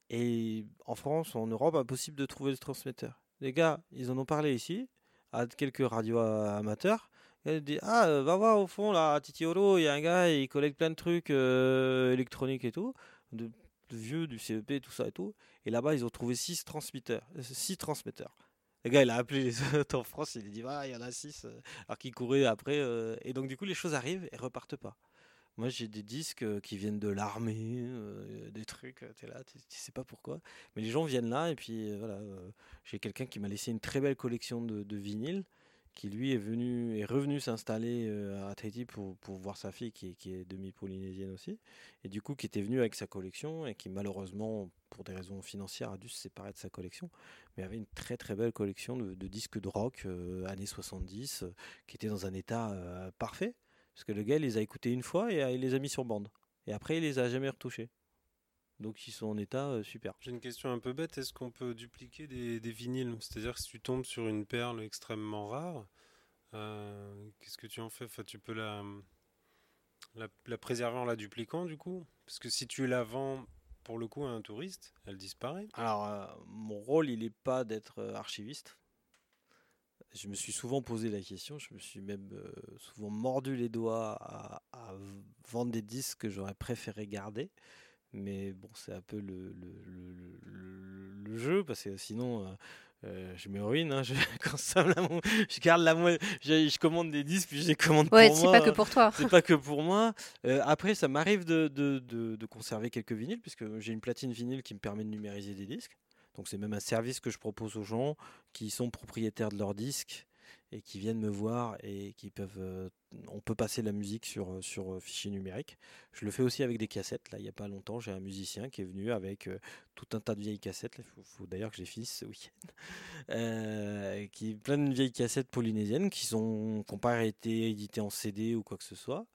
Et en France, en Europe, impossible de trouver le transmetteur. Les gars, ils en ont parlé ici, à quelques radios amateurs, Elle dit Ah, va voir au fond, là, à Titiolo, il y a un gars, il collecte plein de trucs électroniques et tout, de, vieux, du CEP, tout ça et tout. Et là-bas, ils ont trouvé 6 transmetteurs. Six transmetteurs. Le gars, il a appelé les autres en France, il a dit Ah, il y en a 6. Alors qu'il courait après. et donc, du coup, les choses arrivent et repartent pas. Moi, j'ai des disques qui viennent de l'armée, des trucs, tu es là, tu sais pas pourquoi. Mais les gens viennent là, et puis voilà, j'ai quelqu'un qui m'a laissé une très belle collection de, de vinyles, qui lui est venu est revenu s'installer à Tahiti pour, pour, voir sa fille, qui, qui est demi-polynésienne aussi, et du coup, qui était venu avec sa collection, et qui malheureusement, pour des raisons financières, a dû se séparer de sa collection, mais avait une très très belle collection de, disques de rock années 70, qui était dans un état parfait. Parce que le gars, les a écoutés une fois et euh, les a mis sur bande. Et après, il les a jamais retouchés. Donc ils sont en état euh, super. J'ai une question un peu bête. Est-ce qu'on peut dupliquer des, vinyles? C'est-à-dire que si tu tombes sur une perle extrêmement rare, euh, qu'est-ce que tu en fais? Enfin, Tu peux la, la, préserver en la dupliquant du coup? Parce que si tu la vends pour le coup à un touriste, elle disparaît. Alors mon rôle, il n'est pas d'être archiviste je me suis souvent posé la question, je me suis même euh, souvent mordu les doigts à, vendre des disques que j'aurais préféré garder. Mais bon, c'est un peu le, le, jeu, parce que sinon, euh, euh, je me ruine. Hein, je, je garde la je, je, commande des disques, puis je les commande ouais, pour moi. c'est pas que pour toi. c'est pas que pour moi. après, ça m'arrive de, de, de, conserver quelques vinyles, puisque j'ai une platine vinyle qui me permet de numériser des disques. Donc c'est même un service que je propose aux gens qui sont propriétaires de leurs disques et qui viennent me voir et qui peuvent euh, on peut passer la musique sur euh, sur euh, fichier numérique. Je le fais aussi avec des cassettes. Là, il n'y a pas longtemps, j'ai un musicien qui est venu avec tout un tas de vieilles cassettes. Il faut, d'ailleurs que les finisse ce week-end. qui plein de vieilles cassettes polynésiennes qui sont qui n'ont pas été éditées en CD ou quoi que ce soit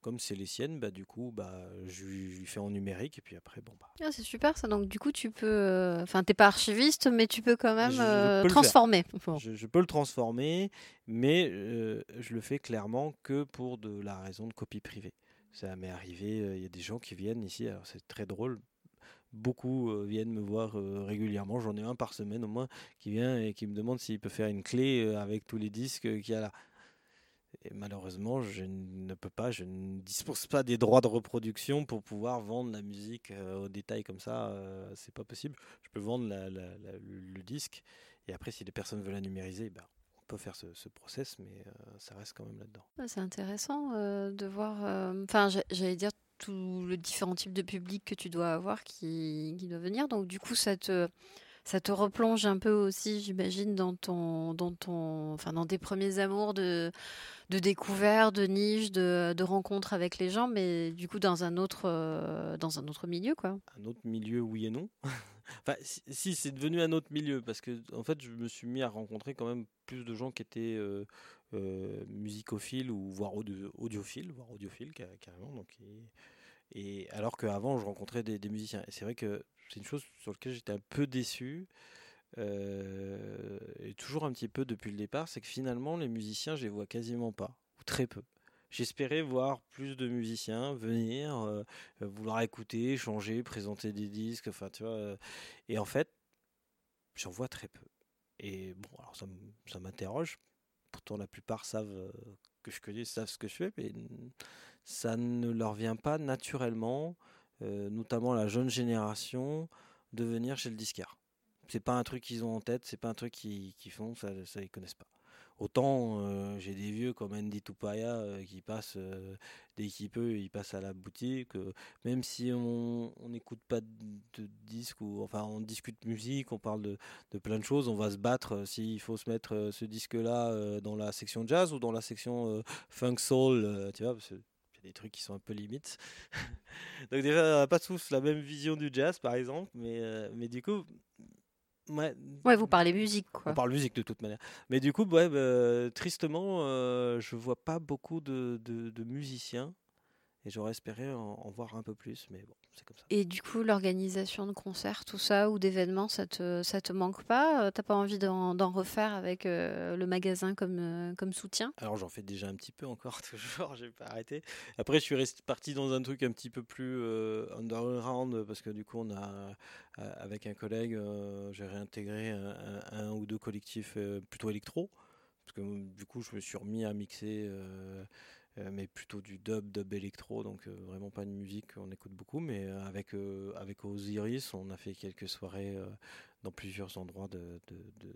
comme c'est les siennes, bah, du coup, bah, je, lui fais en numérique et puis après, bon. Bah. Ah, c'est super ça. Donc, du coup, tu peux. Euh, enfin, t'es pas archiviste, mais tu peux quand même euh, transformer. Je, peux le transformer, mais euh, je le fais clairement que pour de la raison de copie privée. Ça m'est arrivé, il y a des gens qui viennent ici, alors c'est très drôle. Beaucoup viennent me voir régulièrement, j'en ai un par semaine au moins qui vient et qui me demande s'il peut faire une clé avec tous les disques qu'il y a là. Malheureusement, je ne peux pas, je ne dispose pas des droits de reproduction pour pouvoir vendre la musique euh, au détail comme ça. Euh, c'est pas possible. Je peux vendre le, disque et après, si les personnes veulent la numériser, ben, on peut faire ce, process, mais euh, ça reste quand même là-dedans. C'est intéressant de voir. Enfin, j'allais dire tout le différent type de public que tu dois avoir qui, qui doit venir. Donc, du coup, ça te ça te replonge un peu aussi, j'imagine, dans ton, dans ton, enfin, dans tes premiers amours de, de découverte, de niche, de, de rencontres avec les gens, mais du coup dans un autre, euh, dans un autre milieu, quoi. Un autre milieu, oui et non. enfin, si, c'est devenu un autre milieu, parce que en fait, je me suis mis à rencontrer quand même plus de gens qui étaient euh, euh, musicophiles ou voire audiophiles, voire audiophiles carrément. Alors qu'avant, je rencontrais des, musiciens. Et c'est vrai que c'est une chose sur laquelle j'étais un peu déçu. Euh, et toujours un petit peu depuis le départ, c'est que finalement les musiciens, je les vois quasiment pas, ou très peu. J'espérais voir plus de musiciens venir, euh, vouloir écouter, changer, présenter des disques, enfin tu vois. et en fait, j'en vois très peu. Et bon, alors ça, m'interroge. Pourtant, la plupart savent euh, que je connais, savent ce que je fais, mais ça ne leur vient pas naturellement euh, notamment la jeune génération, de venir chez le disquaire. C'est pas un truc qu'ils ont en tête, c'est pas un truc qu'ils font, ça, ça ils connaissent pas. Autant euh, j'ai des vieux comme Andy Tupaya euh, qui passent dès qu'il peut, ils passent à la boutique. même si on n'écoute pas de, disques ou enfin on discute musique, on parle de, plein de choses, on va se battre s'il faut se mettre ce disque-là dans la section jazz ou dans la section funk soul, tu vois, des trucs qui sont un peu limites. Donc déjà, on n'a pas tous la même vision du jazz, par exemple, mais, euh, mais du coup... Ouais, ouais, vous parlez musique, quoi. On parle musique de toute manière. Mais du coup, ouais, bah, tristement, euh, je vois pas beaucoup de, de, de musiciens et j'aurais espéré en, voir un peu plus, mais bon, c'est comme ça. Et du coup, l'organisation de concerts, tout ça, ou d'événements, ça te, ça te manque pas euh, T'as pas envie d'en refaire avec euh, le magasin comme, euh, comme soutien? Alors j'en fais déjà un petit peu encore, toujours, j'ai pas arrêté. Après, je suis resté parti dans un truc un petit peu plus underground, parce que du coup, on a, avec un collègue, j'ai réintégré un, un, ou deux collectifs plutôt électro parce que du coup, je me suis remis à mixer euh, mais plutôt du dub, dub électro, donc euh, vraiment pas une musique qu'on écoute beaucoup, mais euh, avec, avec Osiris, on a fait quelques soirées dans plusieurs endroits de, de,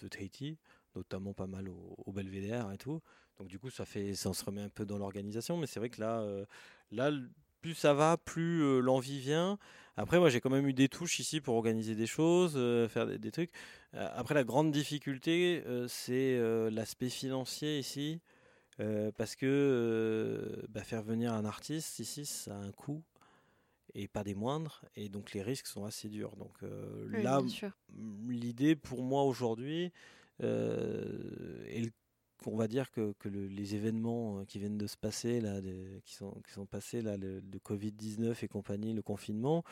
de, Tahiti, notamment pas mal au, Belvédère et tout. Donc du coup, ça fait, ça se remet un peu dans l'organisation, mais c'est vrai que là, là, plus ça va, plus l'envie vient. Après, moi, j'ai quand même eu des touches ici pour organiser des choses, faire des trucs. après, la grande difficulté, c'est l'aspect financier ici. Euh, parce que euh, bah, faire venir un artiste ici, ça a un coût et pas des moindres, et donc les risques sont assez durs. Donc euh, là, l'idée pour moi aujourd'hui, on va dire que, que les événements qui viennent de se passer là, qui sont qui sont passés là, le, Covid 19 et compagnie, le confinement,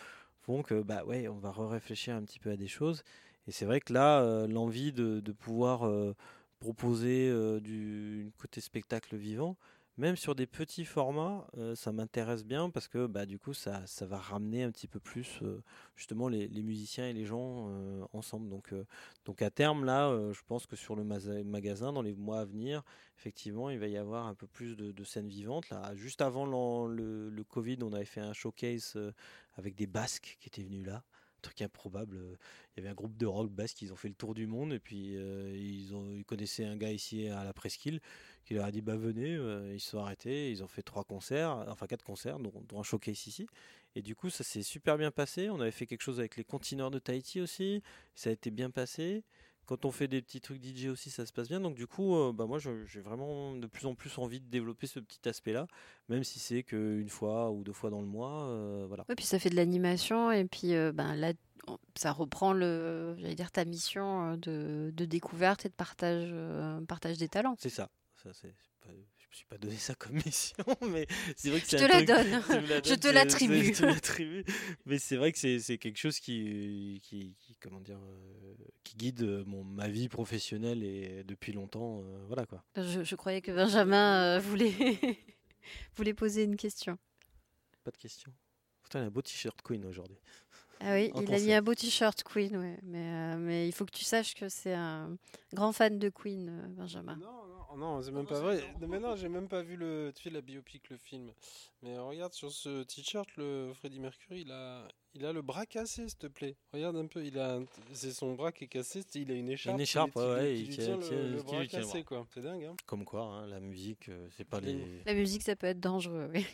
font que bah ouais, on va réfléchir un petit peu à des choses. Et c'est vrai que là, l'envie de, de pouvoir proposer euh, du côté spectacle vivant, même sur des petits formats, euh, ça m'intéresse bien parce que bah, du coup, ça, ça va ramener un petit peu plus euh, justement les, musiciens et les gens ensemble. Donc, donc à terme, là, je pense que sur le magasin, dans les mois à venir, effectivement, il va y avoir un peu plus de, scènes vivantes. Là, juste avant le, le, Covid, on avait fait un showcase avec des Basques qui étaient venus là truc improbable. Il y avait un groupe de rock basque, ils ont fait le tour du monde et puis euh, ils connaissaient un gars ici à la presqu'île qui leur a dit bah venez, euh, ils se sont arrêtés, ils ont fait trois concerts, enfin quatre concerts, dont, dont un showcase ici. Et du coup ça s'est super bien passé. On avait fait quelque chose avec les contineurs de Tahiti aussi, ça a été bien passé quand on fait des petits trucs DJ aussi, ça se passe bien. Donc du coup, euh, bah moi, j'ai vraiment de plus en plus envie de développer ce petit aspect-là, même si c'est qu'une fois ou deux fois dans le mois, euh, voilà. puis ça fait de l'animation et puis euh, ben là, ça reprend le, j'allais dire ta mission de, de, découverte et de partage, partage des talents. C'est ça. ça c'est me suis pas donné ça comme mission, mais c'est vrai que c'est je, te la donne. je te l'attribue. mais c'est vrai que c'est quelque chose qui, qui, comment dire, euh, qui guide euh, mon, ma vie professionnelle et depuis longtemps, euh, voilà quoi. Je, je, croyais que Benjamin voulait voulait poser une question. Pas de question. Putain, un beau t-shirt Queen aujourd'hui. Ah oui, il a mis un beau t-shirt Queen, ouais. mais, mais il faut que tu saches que c'est un grand fan de Queen, Benjamin. Non, Oh non, c'est même pas vrai. Mais non, j'ai même pas vu le, tu sais, la biopic, le film. Mais regarde sur ce t-shirt, le Freddie Mercury, il a, il a le bras cassé, s'il te plaît. Regarde un peu, il a, c'est son bras qui est cassé. Il a une écharpe. Une écharpe, ouais, il, tient, le, bras cassé, quoi. C'est dingue, hein. Comme quoi, hein, la musique, euh, c'est pas les. La musique, ça peut être dangereux, oui.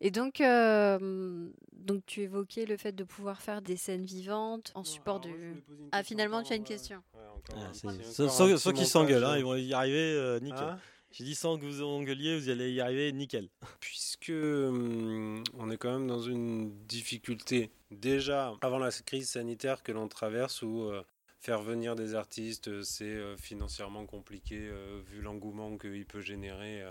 Et donc, euh, donc, tu évoquais le fait de pouvoir faire des scènes vivantes en support du. Ah, finalement, tu as une question. Ah, sans, qu'ils s'engueulent, hein, ils vont y arriver euh, nickel. Hein J'ai dit sans que vous engueuliez, vous allez y arriver nickel. Puisque hum, on est quand même dans une difficulté déjà avant la crise sanitaire que l'on traverse où euh, faire venir des artistes, euh, c'est euh, financièrement compliqué euh, vu l'engouement qu'il peut générer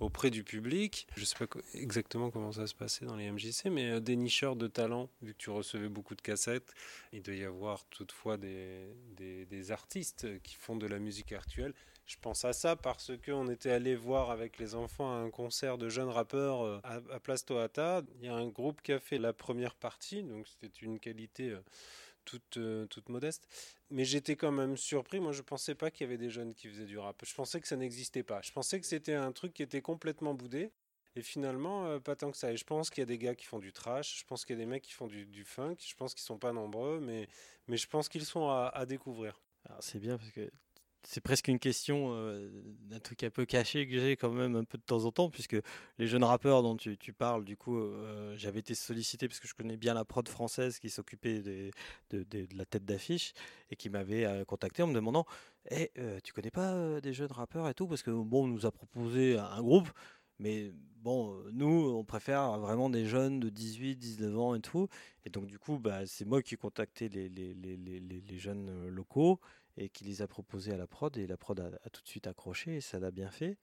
auprès du public. Je ne sais pas exactement comment ça se passait dans les MJC, mais des nicheurs de talent, vu que tu recevais beaucoup de cassettes, il doit y avoir toutefois des, artistes qui font de la musique actuelle. Je pense à ça parce qu'on était allé voir avec les enfants un concert de jeunes rappeurs à, à Place Toata. Il y a un groupe qui a fait la première partie, donc c'était une qualité toute, euh, modeste. Mais j'étais quand même surpris. Moi, je pensais pas qu'il y avait des jeunes qui faisaient du rap. Je pensais que ça n'existait pas. Je pensais que c'était un truc qui était complètement boudé. Et finalement, euh, pas tant que ça. Et je pense qu'il y a des gars qui font du trash. Je pense qu'il y a des mecs qui font du, funk. Je pense qu'ils sont pas nombreux, mais, je pense qu'ils sont à, à découvrir. C'est bien parce que c'est presque une question euh, d'un truc un peu caché que j'ai quand même un peu de temps en temps, puisque les jeunes rappeurs dont tu, parles, du coup, euh, j'avais été sollicité parce que je connais bien la prod française qui s'occupait de, la tête d'affiche et qui m'avait euh, contacté en me demandant hey, eh, Tu connais pas des jeunes rappeurs et tout? Parce que, bon, on nous a proposé un groupe, mais bon, nous, on préfère vraiment des jeunes de 18, 19 ans et tout. Et donc, du coup, bah, c'est moi qui les, les, les jeunes locaux et qui les a proposés à la prod et la prod a, tout de suite accroché et ça l'a bien fait.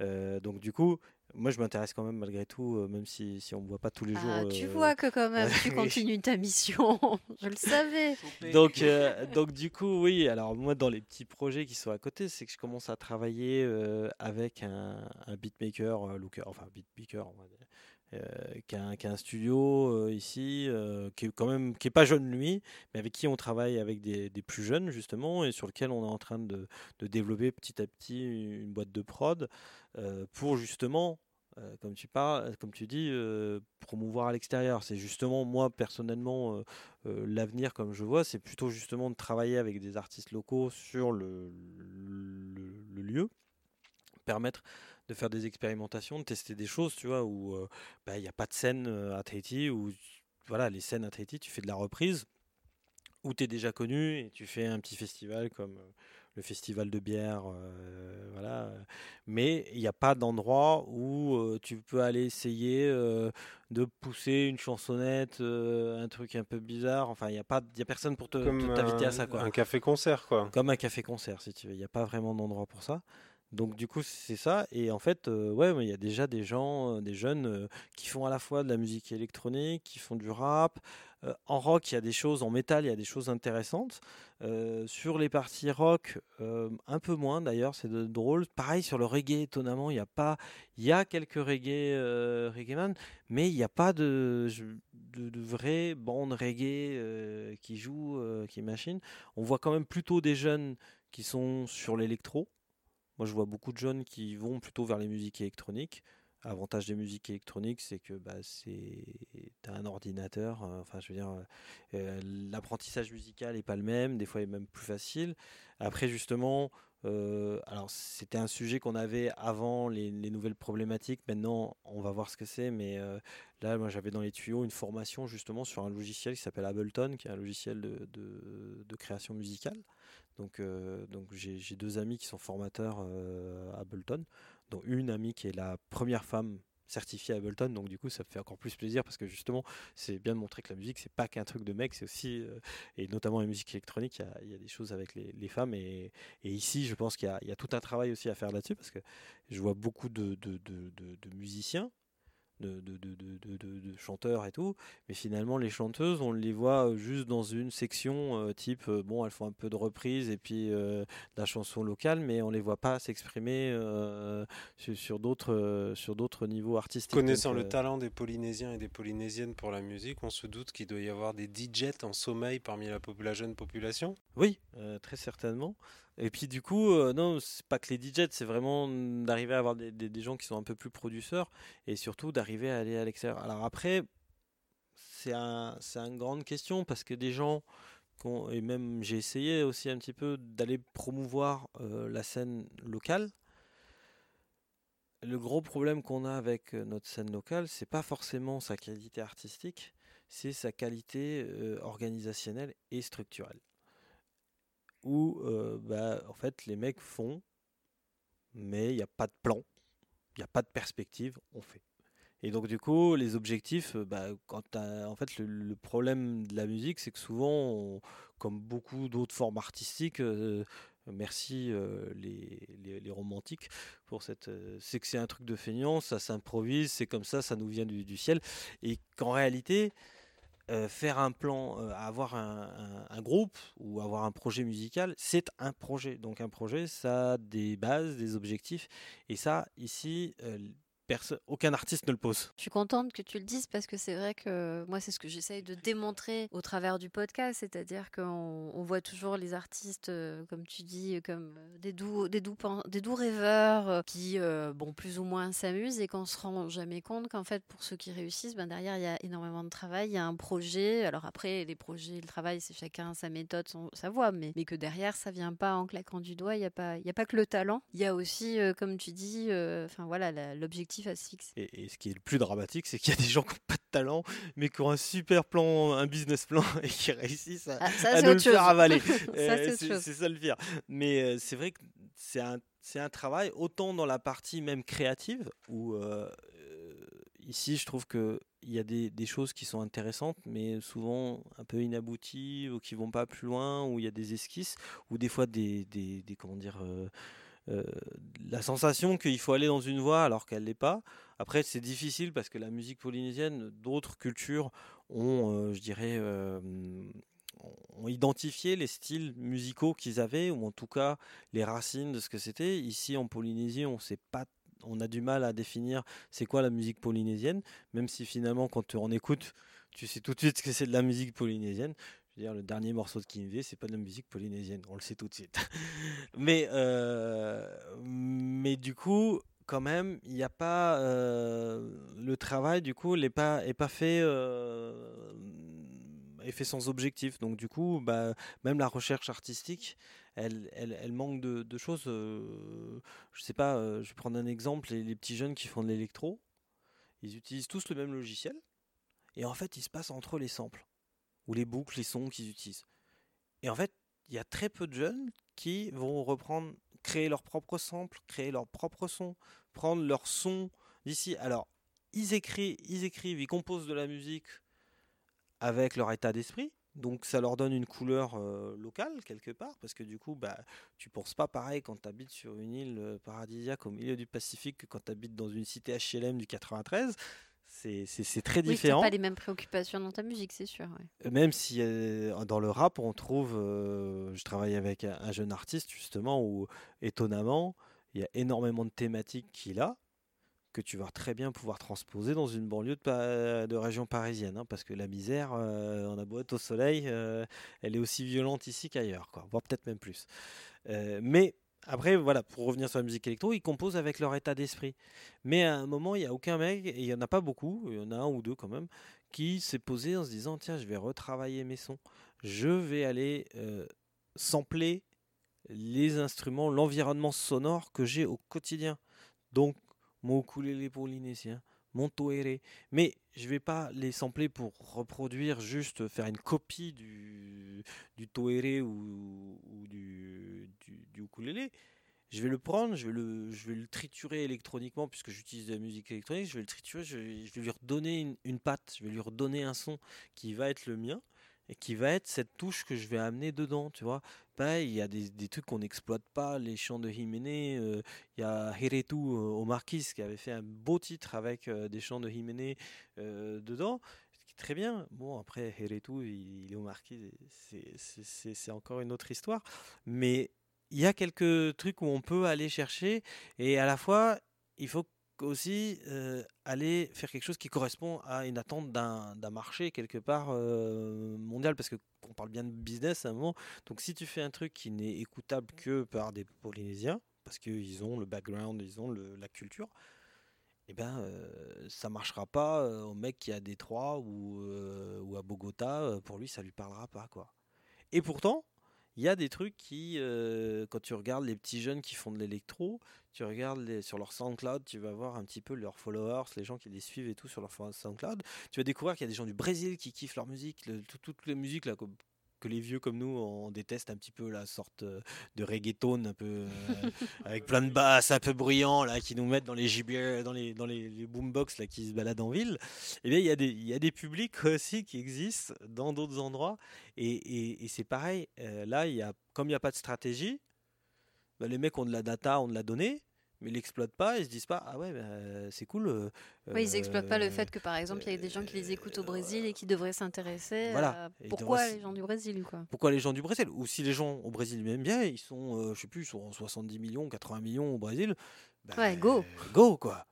Euh, donc du coup, moi je m'intéresse quand même malgré tout, euh, même si, si on ne me voit pas tous les jours. Ah, tu euh, vois que quand même tu continues ta mission, je le savais. donc, donc du coup, oui, alors moi dans les petits projets qui sont à côté, c'est que je commence à travailler avec un, un beatmaker, looker, enfin beatmaker, qui, a, un studio ici, qui est quand même qui est pas jeune lui, mais avec qui on travaille avec des, plus jeunes justement et sur lequel on est en train de, développer petit à petit une boîte de prod pour justement euh, comme tu parles, comme tu dis, euh, promouvoir à l'extérieur. C'est justement moi personnellement euh, l'avenir, comme je vois, c'est plutôt justement de travailler avec des artistes locaux sur le, lieu, permettre de faire des expérimentations, de tester des choses, tu vois, où bah, il n'y a pas de scène à Tahiti, où voilà, les scènes à Tahiti, tu fais de la reprise, où tu es déjà connu et tu fais un petit festival comme le festival de bière, euh, voilà. Mais il n'y a pas d'endroit où euh, tu peux aller essayer euh, de pousser une chansonnette, un truc un peu bizarre. Enfin, il n'y a pas, y a personne pour te t'inviter à ça, quoi. Un café-concert, quoi. Comme un café-concert, si tu veux. Il n'y a pas vraiment d'endroit pour ça. Donc du coup c'est ça et en fait ouais il y a déjà des gens des jeunes qui font à la fois de la musique électronique qui font du rap euh, en rock, il y a des choses, en métal, il y a des choses intéressantes. Euh, sur les parties rock, euh, un peu moins d'ailleurs, c'est drôle. Pareil sur le reggae, étonnamment, il y a pas, il y a quelques reggae, reggae man, mais il n'y a pas de, de, de vraies bandes reggae qui jouent, qui machinent. On voit quand même plutôt des jeunes qui sont sur l'électro. Moi, je vois beaucoup de jeunes qui vont plutôt vers les musiques électroniques. Avantage des musiques électroniques, c'est que bah, c'est un ordinateur. Euh, enfin, je veux dire, euh, euh, l'apprentissage musical est pas le même. Des fois, il est même plus facile. Après, justement, alors c'était un sujet qu'on avait avant les, nouvelles problématiques. Maintenant, on va voir ce que c'est. Mais là, moi, j'avais dans les tuyaux une formation justement sur un logiciel qui s'appelle Ableton, qui est un logiciel de, création musicale. Donc, donc j'ai deux amis qui sont formateurs Ableton dont une amie qui est la première femme certifiée à Ableton, donc du coup ça me fait encore plus plaisir parce que justement c'est bien de montrer que la musique c'est pas qu'un truc de mec, c'est aussi, euh, et notamment la musique électronique, il y, a des choses avec les, femmes et, ici je pense qu'il y, a tout un travail aussi à faire là-dessus parce que je vois beaucoup de musiciens de, de, de, chanteurs et tout, mais finalement les chanteuses, on les voit juste dans une section euh, type, euh, bon, elles font un peu de reprise et puis euh, de la chanson locale, mais on les voit pas s'exprimer sur, d'autres sur d'autres niveaux artistiques. Connaissant le talent des Polynésiens et des Polynésiennes pour la musique, on se doute qu'il doit y avoir des DJs en sommeil parmi la, la jeune population? Oui, très certainement. Et puis du coup, euh, non, c'est pas que les DJs, c'est vraiment d'arriver à avoir des, gens qui sont un peu plus producteurs et surtout d'arriver à aller à l'extérieur. Alors après, c'est un, une grande question parce que des gens, et même j'ai essayé aussi un petit peu d'aller promouvoir euh, la scène locale. Le gros problème qu'on a avec euh, notre scène locale, c'est pas forcément sa qualité artistique, c'est sa qualité organisationnelle et structurelle où euh, bah, en fait les mecs font, mais il n'y a pas de plan, il n'y a pas de perspective, on fait. Et donc du coup, les objectifs, euh, bah, quand en fait le, problème de la musique, c'est que souvent, comme beaucoup d'autres formes artistiques, euh, merci les, romantiques pour cette, c'est que c'est un truc de feignant, ça s'improvise, c'est comme ça, ça nous vient du ciel, et qu'en réalité, euh, faire un plan, euh, avoir un, groupe ou avoir un projet musical, c'est un projet. Donc un projet, ça a des bases, des objectifs. Et ça, ici, euh, aucun artiste ne le pose. Je suis contente que tu le dises parce que c'est vrai que moi, c'est ce que j'essaye de démontrer au travers du podcast, c'est-à-dire qu'on on voit toujours les artistes, euh, comme tu dis, comme euh, des doux, rêveurs euh, qui, bon, plus ou moins s'amusent et qu'on se rend jamais compte qu'en fait, pour ceux qui réussissent, ben derrière, il y a énormément de travail, il y a un projet. Alors après, les projets, le travail, c'est chacun sa méthode, sa voix, mais, que derrière, ça vient pas en claquant du doigt. Il n'y a pas, a pas que le talent. Il y a aussi, comme tu dis, enfin voilà, l'objectif et, ce qui est le plus dramatique, c'est qu'il y a des gens qui n'ont pas de talent, mais qui ont un super plan, un business plan, et qui réussissent à, ah, nous le faire avaler. Euh, c'est ça le pire. Mais euh, c'est vrai que c'est un, un, travail, autant dans la partie même créative, où euh, ici je trouve qu'il y a des, des, choses qui sont intéressantes, mais souvent un peu inabouties, ou qui vont pas plus loin, où il y a des esquisses, ou des fois des, des, des comment dire euh, la sensation qu'il faut aller dans une voie alors qu'elle n'est pas. Après, c'est difficile parce que la musique polynésienne, d'autres cultures ont, euh, je dirais, euh, ont identifié les styles musicaux qu'ils avaient, ou en tout cas les racines de ce que c'était. Ici, en Polynésie, on sait pas on a du mal à définir c'est quoi la musique polynésienne, même si finalement, quand tu en écoutes, tu sais tout de suite que c'est de la musique polynésienne. Le dernier morceau de Kinvé, c'est pas de la musique polynésienne, on le sait tout de suite. mais, euh, mais du coup, quand même, il n'y a pas euh, le travail du coup n'est pas est pas fait euh, est fait sans objectif. Donc du coup, bah, même la recherche artistique, elle, elle, manque de, de choses. Je sais pas, je vais prendre un exemple, les, les petits jeunes qui font de l'électro, ils utilisent tous le même logiciel, et en fait, il se passe entre les samples ou les boucles, les sons qu'ils utilisent. Et en fait, il y a très peu de jeunes qui vont reprendre, créer leur propre sample, créer leur propre son, prendre leur son d'ici. Alors, ils écrivent, ils écrivent, ils composent de la musique avec leur état d'esprit. Donc ça leur donne une couleur euh, locale quelque part, parce que du coup, bah, tu penses pas pareil quand tu habites sur une île euh, paradisiaque au milieu du Pacifique que quand tu habites dans une cité HLM du 93. C'est très Oui, différent. t'as pas les mêmes préoccupations dans ta musique, c'est sûr. ouais. Même si euh, dans le rap, on trouve, euh, je travaille avec un, un jeune artiste justement où étonnamment, il y a énormément de thématiques qu'il a que tu vas très bien pouvoir transposer dans une banlieue de, région parisienne, hein, parce que la misère, euh, on a beau être au soleil, euh, elle est aussi violente ici qu'ailleurs, voire peut-être même plus. Euh, mais après, voilà, pour revenir sur la musique électro, ils composent avec leur état d'esprit. Mais à un moment, il n'y a aucun mec, et il n'y en a pas beaucoup, il y en a un ou deux quand même, qui s'est posé en se disant tiens, je vais retravailler mes sons. Je vais aller euh, sampler les instruments, l'environnement sonore que j'ai au quotidien. Donc, mon ukulélé polynésien, mon toéré. Mais je vais pas les sampler pour reproduire, juste faire une copie du, du toéré ou, du, du, ukulélé. Je vais le prendre, je vais le, je vais le triturer électroniquement, puisque j'utilise de la musique électronique, je vais le triturer, je vais, je vais lui redonner une, une patte, je vais lui redonner un son qui va être le mien et qui va être cette touche que je vais amener dedans, tu vois. Pareil, il y a des, trucs qu'on n'exploite pas, les chants de Jiménez, euh, il y a Heretu euh, au Marquis qui avait fait un beau titre avec euh, des chants de Jiménez euh, dedans. Très bien. Bon, après, Heretu, il, est au Marquis, c'est encore une autre histoire. Mais il y a quelques trucs où on peut aller chercher et à la fois, il faut aussi euh, aller faire quelque chose qui correspond à une attente d'un marché quelque part euh, mondial parce que on parle bien de business à un moment. Donc si tu fais un truc qui n'est écoutable que par des Polynésiens parce qu'ils ont le background ils ont la culture eh ben euh, ça marchera pas euh, au mec qui est à Détroit ou, ou à Bogota pour lui ça lui parlera pas quoi. Et pourtant il y a des trucs qui, euh, quand tu regardes les petits jeunes qui font de l'électro, tu regardes sur leur SoundCloud, tu vas voir un petit peu leurs followers, les gens qui les suivent et tout sur leur SoundCloud. Tu vas découvrir qu'il y a des gens du Brésil qui kiffent leur musique, le- tout- toutes les musiques là, que les vieux comme nous, on déteste un petit peu la sorte euh, de reggaeton un peu euh, avec plein de basses un peu bruyants là qui nous mettent dans les gibiers, dans les dans les, les boombox là qui se baladent en ville. Eh bien, il y a des il y a des publics aussi qui existent dans d'autres endroits et, et- et c'est pareil. euh, là, il y a comme il n'y a pas de stratégie, bah, les mecs ont de la data, ont de la donnée, mais ils l'exploitent pas. Ils se disent pas ah ouais bah, c'est cool. euh, Ouais, ils n'exploitent pas le euh, fait que, par exemple, il y a des gens qui les écoutent au Brésil et qui devraient s'intéresser Voilà. à pourquoi devraient les gens du Brésil, quoi. pourquoi les gens du Brésil? Ou si les gens au Brésil m'aiment bien, ils sont, euh, je sais plus, ils sont 70 millions, 80 millions au Brésil. bah, Ouais, go. Go, quoi.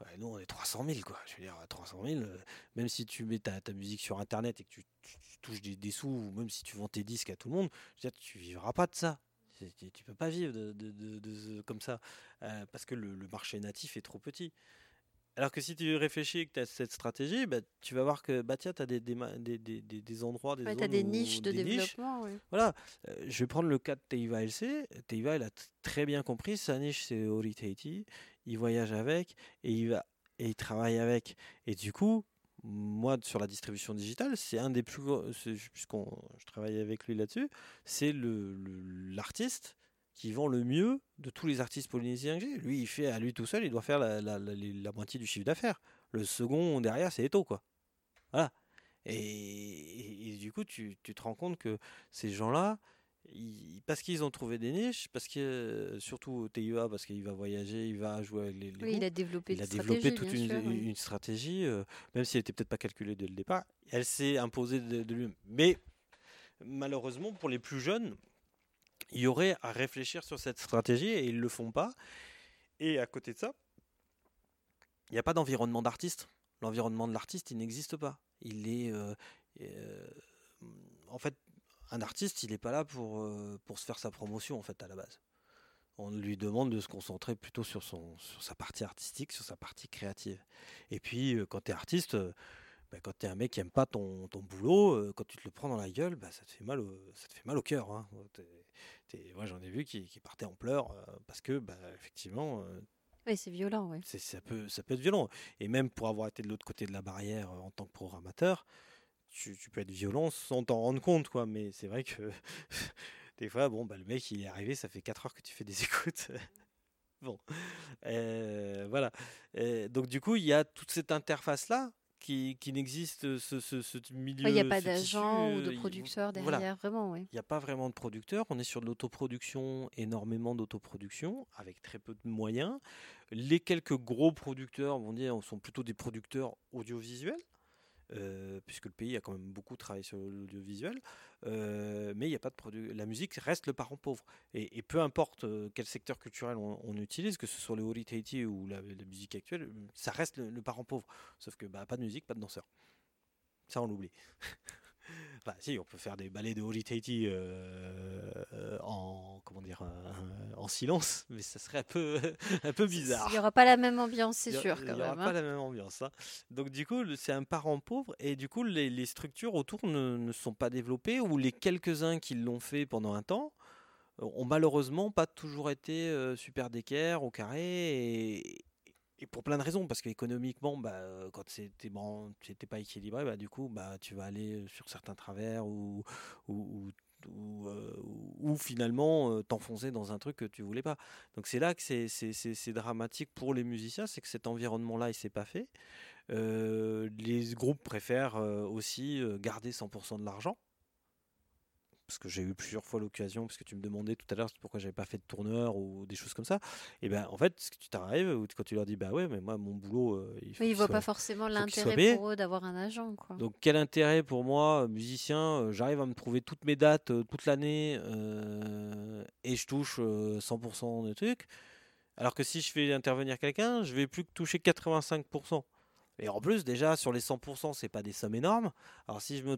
Ouais, nous, on est 300 000, quoi. Je veux dire, 300 000, euh, même si tu mets ta, ta musique sur Internet et que tu, tu- tu touches des, des sous, ou même si tu vends tes disques à tout le monde, je veux dire, tu vivras pas de ça. Tu, tu peux pas vivre de, de- de- de ce- comme ça, euh, parce que le, le marché natif est trop petit. Alors que si tu réfléchis et que tu as cette stratégie, bah, tu vas voir que bah, tu as des, des, des, des- endroits, des Ouais, zones t'as des où- niches de des niches développement, voilà, euh, je vais prendre le cas de Teiva LC. Teiva, il a très bien compris, sa niche c'est Ori Tahiti. Il voyage avec et il, va, et il travaille avec. Et du coup, moi, sur la distribution digitale, c'est un des plus gros, puisqu'on je travaille avec lui là-dessus, c'est l'artiste qui vend le mieux de tous les artistes polynésiens que j'ai. Lui, il fait à lui tout seul, il doit faire la, la moitié du chiffre d'affaires. Le second derrière, c'est Eto, quoi. Voilà. Et, et- et du coup, tu, tu te rends compte que ces gens-là, ils- parce qu'ils ont trouvé des niches, parce que euh, surtout TIA, parce qu'il va voyager, il va jouer avec les, les Oui, il a développé, il a une développé stratégie, toute une, sûr, oui. une stratégie, euh, même si elle n'était peut-être pas calculée dès le départ, elle s'est imposée de, de lui-même. Mais malheureusement, pour les plus jeunes, il y aurait à réfléchir sur cette stratégie et ils ne le font pas. Et à côté de ça, il n'y a pas d'environnement d'artiste. L'environnement de l'artiste, il n'existe pas. Il est. en fait, un artiste, il n'est pas là pour, pour se faire sa promotion, en fait, à la base on lui demande de se concentrer plutôt sur, son, sur sa partie artistique, sur sa partie créative. Et puis, quand tu es artiste, bah, quand tu es un mec qui aime pas ton, ton boulot, euh, quand tu te le prends dans la gueule, bah, ça, te fait mal au, ça te fait mal au cœur. Hein. moi, j'en ai vu qui, qui partaient en pleurs euh, parce que, bah, effectivement. Euh, oui, c'est violent, oui. Ça peut, ça peut être violent. Et même pour avoir été de l'autre côté de la barrière en tant que programmateur, tu, tu peux être violent sans t'en rendre compte, quoi. Mais c'est vrai que des fois, bon, bah, le mec, il est arrivé, ça fait 4 heures que tu fais des écoutes. bon, voilà. donc du coup, il y a toute cette interface-là qui, qui n'existe ce, ce, ce, milieu. Il n'y a pas d'agent ou de producteur derrière, vraiment, oui. Il n'y a pas vraiment de producteur. On est sur de l'autoproduction, énormément d'autoproduction, avec très peu de moyens. Les quelques gros producteurs, vont dire, sont plutôt des producteurs audiovisuels. Euh, puisque le pays a quand même beaucoup travaillé sur l'audiovisuel, euh, mais il n'y a pas de produit. La musique reste le parent pauvre. Et, peu importe euh, quel secteur culturel on, utilise, que ce soit le Holy ou la, musique actuelle, ça reste le, parent pauvre. Sauf que bah, pas de musique, pas de danseur. Ça, on l'oublie. Enfin, si, on peut faire des ballets de Holy euh, en comment dire euh, en silence, mais ça serait un peu un peu bizarre. Il n'y aura pas la même ambiance, c'est sûr. Il n'y aura pas hein. la même ambiance. Hein. Donc du coup, c'est un parent pauvre et du coup, les, structures autour ne, ne, sont pas développées ou les quelques-uns qui l'ont fait pendant un temps ont malheureusement pas toujours été euh, super d'équerre au carré et, et pour plein de raisons, parce qu'économiquement, bah, euh, quand c'était bon, pas équilibré, bah, du coup, bah, tu vas aller sur certains travers ou, ou, ou, euh, finalement euh, t'enfoncer dans un truc que tu voulais pas. Donc c'est là que c'est dramatique pour les musiciens, c'est que cet environnement-là, il s'est pas fait. les groupes préfèrent aussi garder 100% de l'argent parce que j'ai eu plusieurs fois l'occasion, parce que tu me demandais tout à l'heure pourquoi j'avais pas fait de tourneur ou des choses comme ça. Et ben en fait, ce que tu t'arrives, quand tu leur dis bah ouais, mais moi mon boulot, euh, il faut. Oui, ils voient pas forcément l'intérêt pour eux d'avoir un agent. Quoi. Donc quel intérêt pour moi, musicien, euh, j'arrive à me trouver toutes mes dates euh, toute l'année et je touche 100% des trucs. Alors que si je fais intervenir quelqu'un, je vais plus que toucher 85%. Et en plus, déjà, sur les 100%, c'est pas des sommes énormes. Alors, si je me,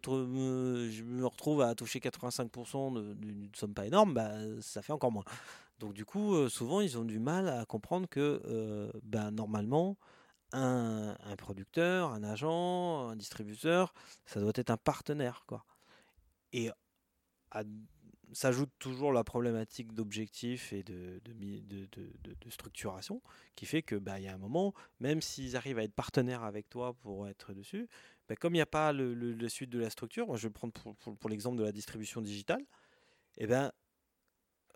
je me retrouve à toucher 85% d'une somme pas énorme, bah, ça fait encore moins. Donc, du coup, euh, souvent, ils ont du mal à comprendre que, euh, ben, normalement, un, producteur, un agent, un distributeur, ça doit être un partenaire. Quoi. S'ajoute toujours la problématique d'objectif et de, de, structuration qui fait que bah, y a un moment, même s'ils arrivent à être partenaires avec toi pour être dessus, bah, comme il n'y a pas le, suite de la structure, moi je vais prendre pour, l'exemple de la distribution digitale, et eh ben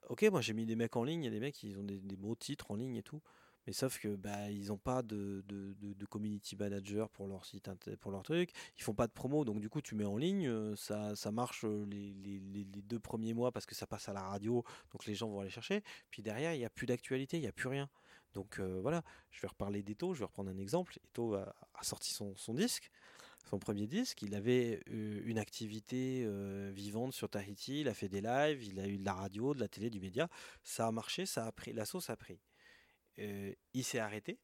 ok, moi j'ai mis des mecs en ligne, il y a des mecs qui ont des, des beaux titres en ligne et tout. Mais sauf que bah, ils n'ont pas de, de, community manager pour leur site, pour leur truc. Ils font pas de promo, donc du coup tu mets en ligne, euh, ça, ça marche euh, les, les, les, deux premiers mois parce que ça passe à la radio, donc les gens vont aller chercher. Puis derrière il n'y a plus d'actualité, il n'y a plus rien. Donc euh, voilà, je vais reparler d'Eto, je vais reprendre un exemple. Eto a, sorti son, son, disque, son premier disque. Il avait une activité vivante sur Tahiti, il a fait des lives, il a eu de la radio, de la télé, du média. Ça a marché, ça a pris, la sauce a pris. Euh, il s'est arrêté.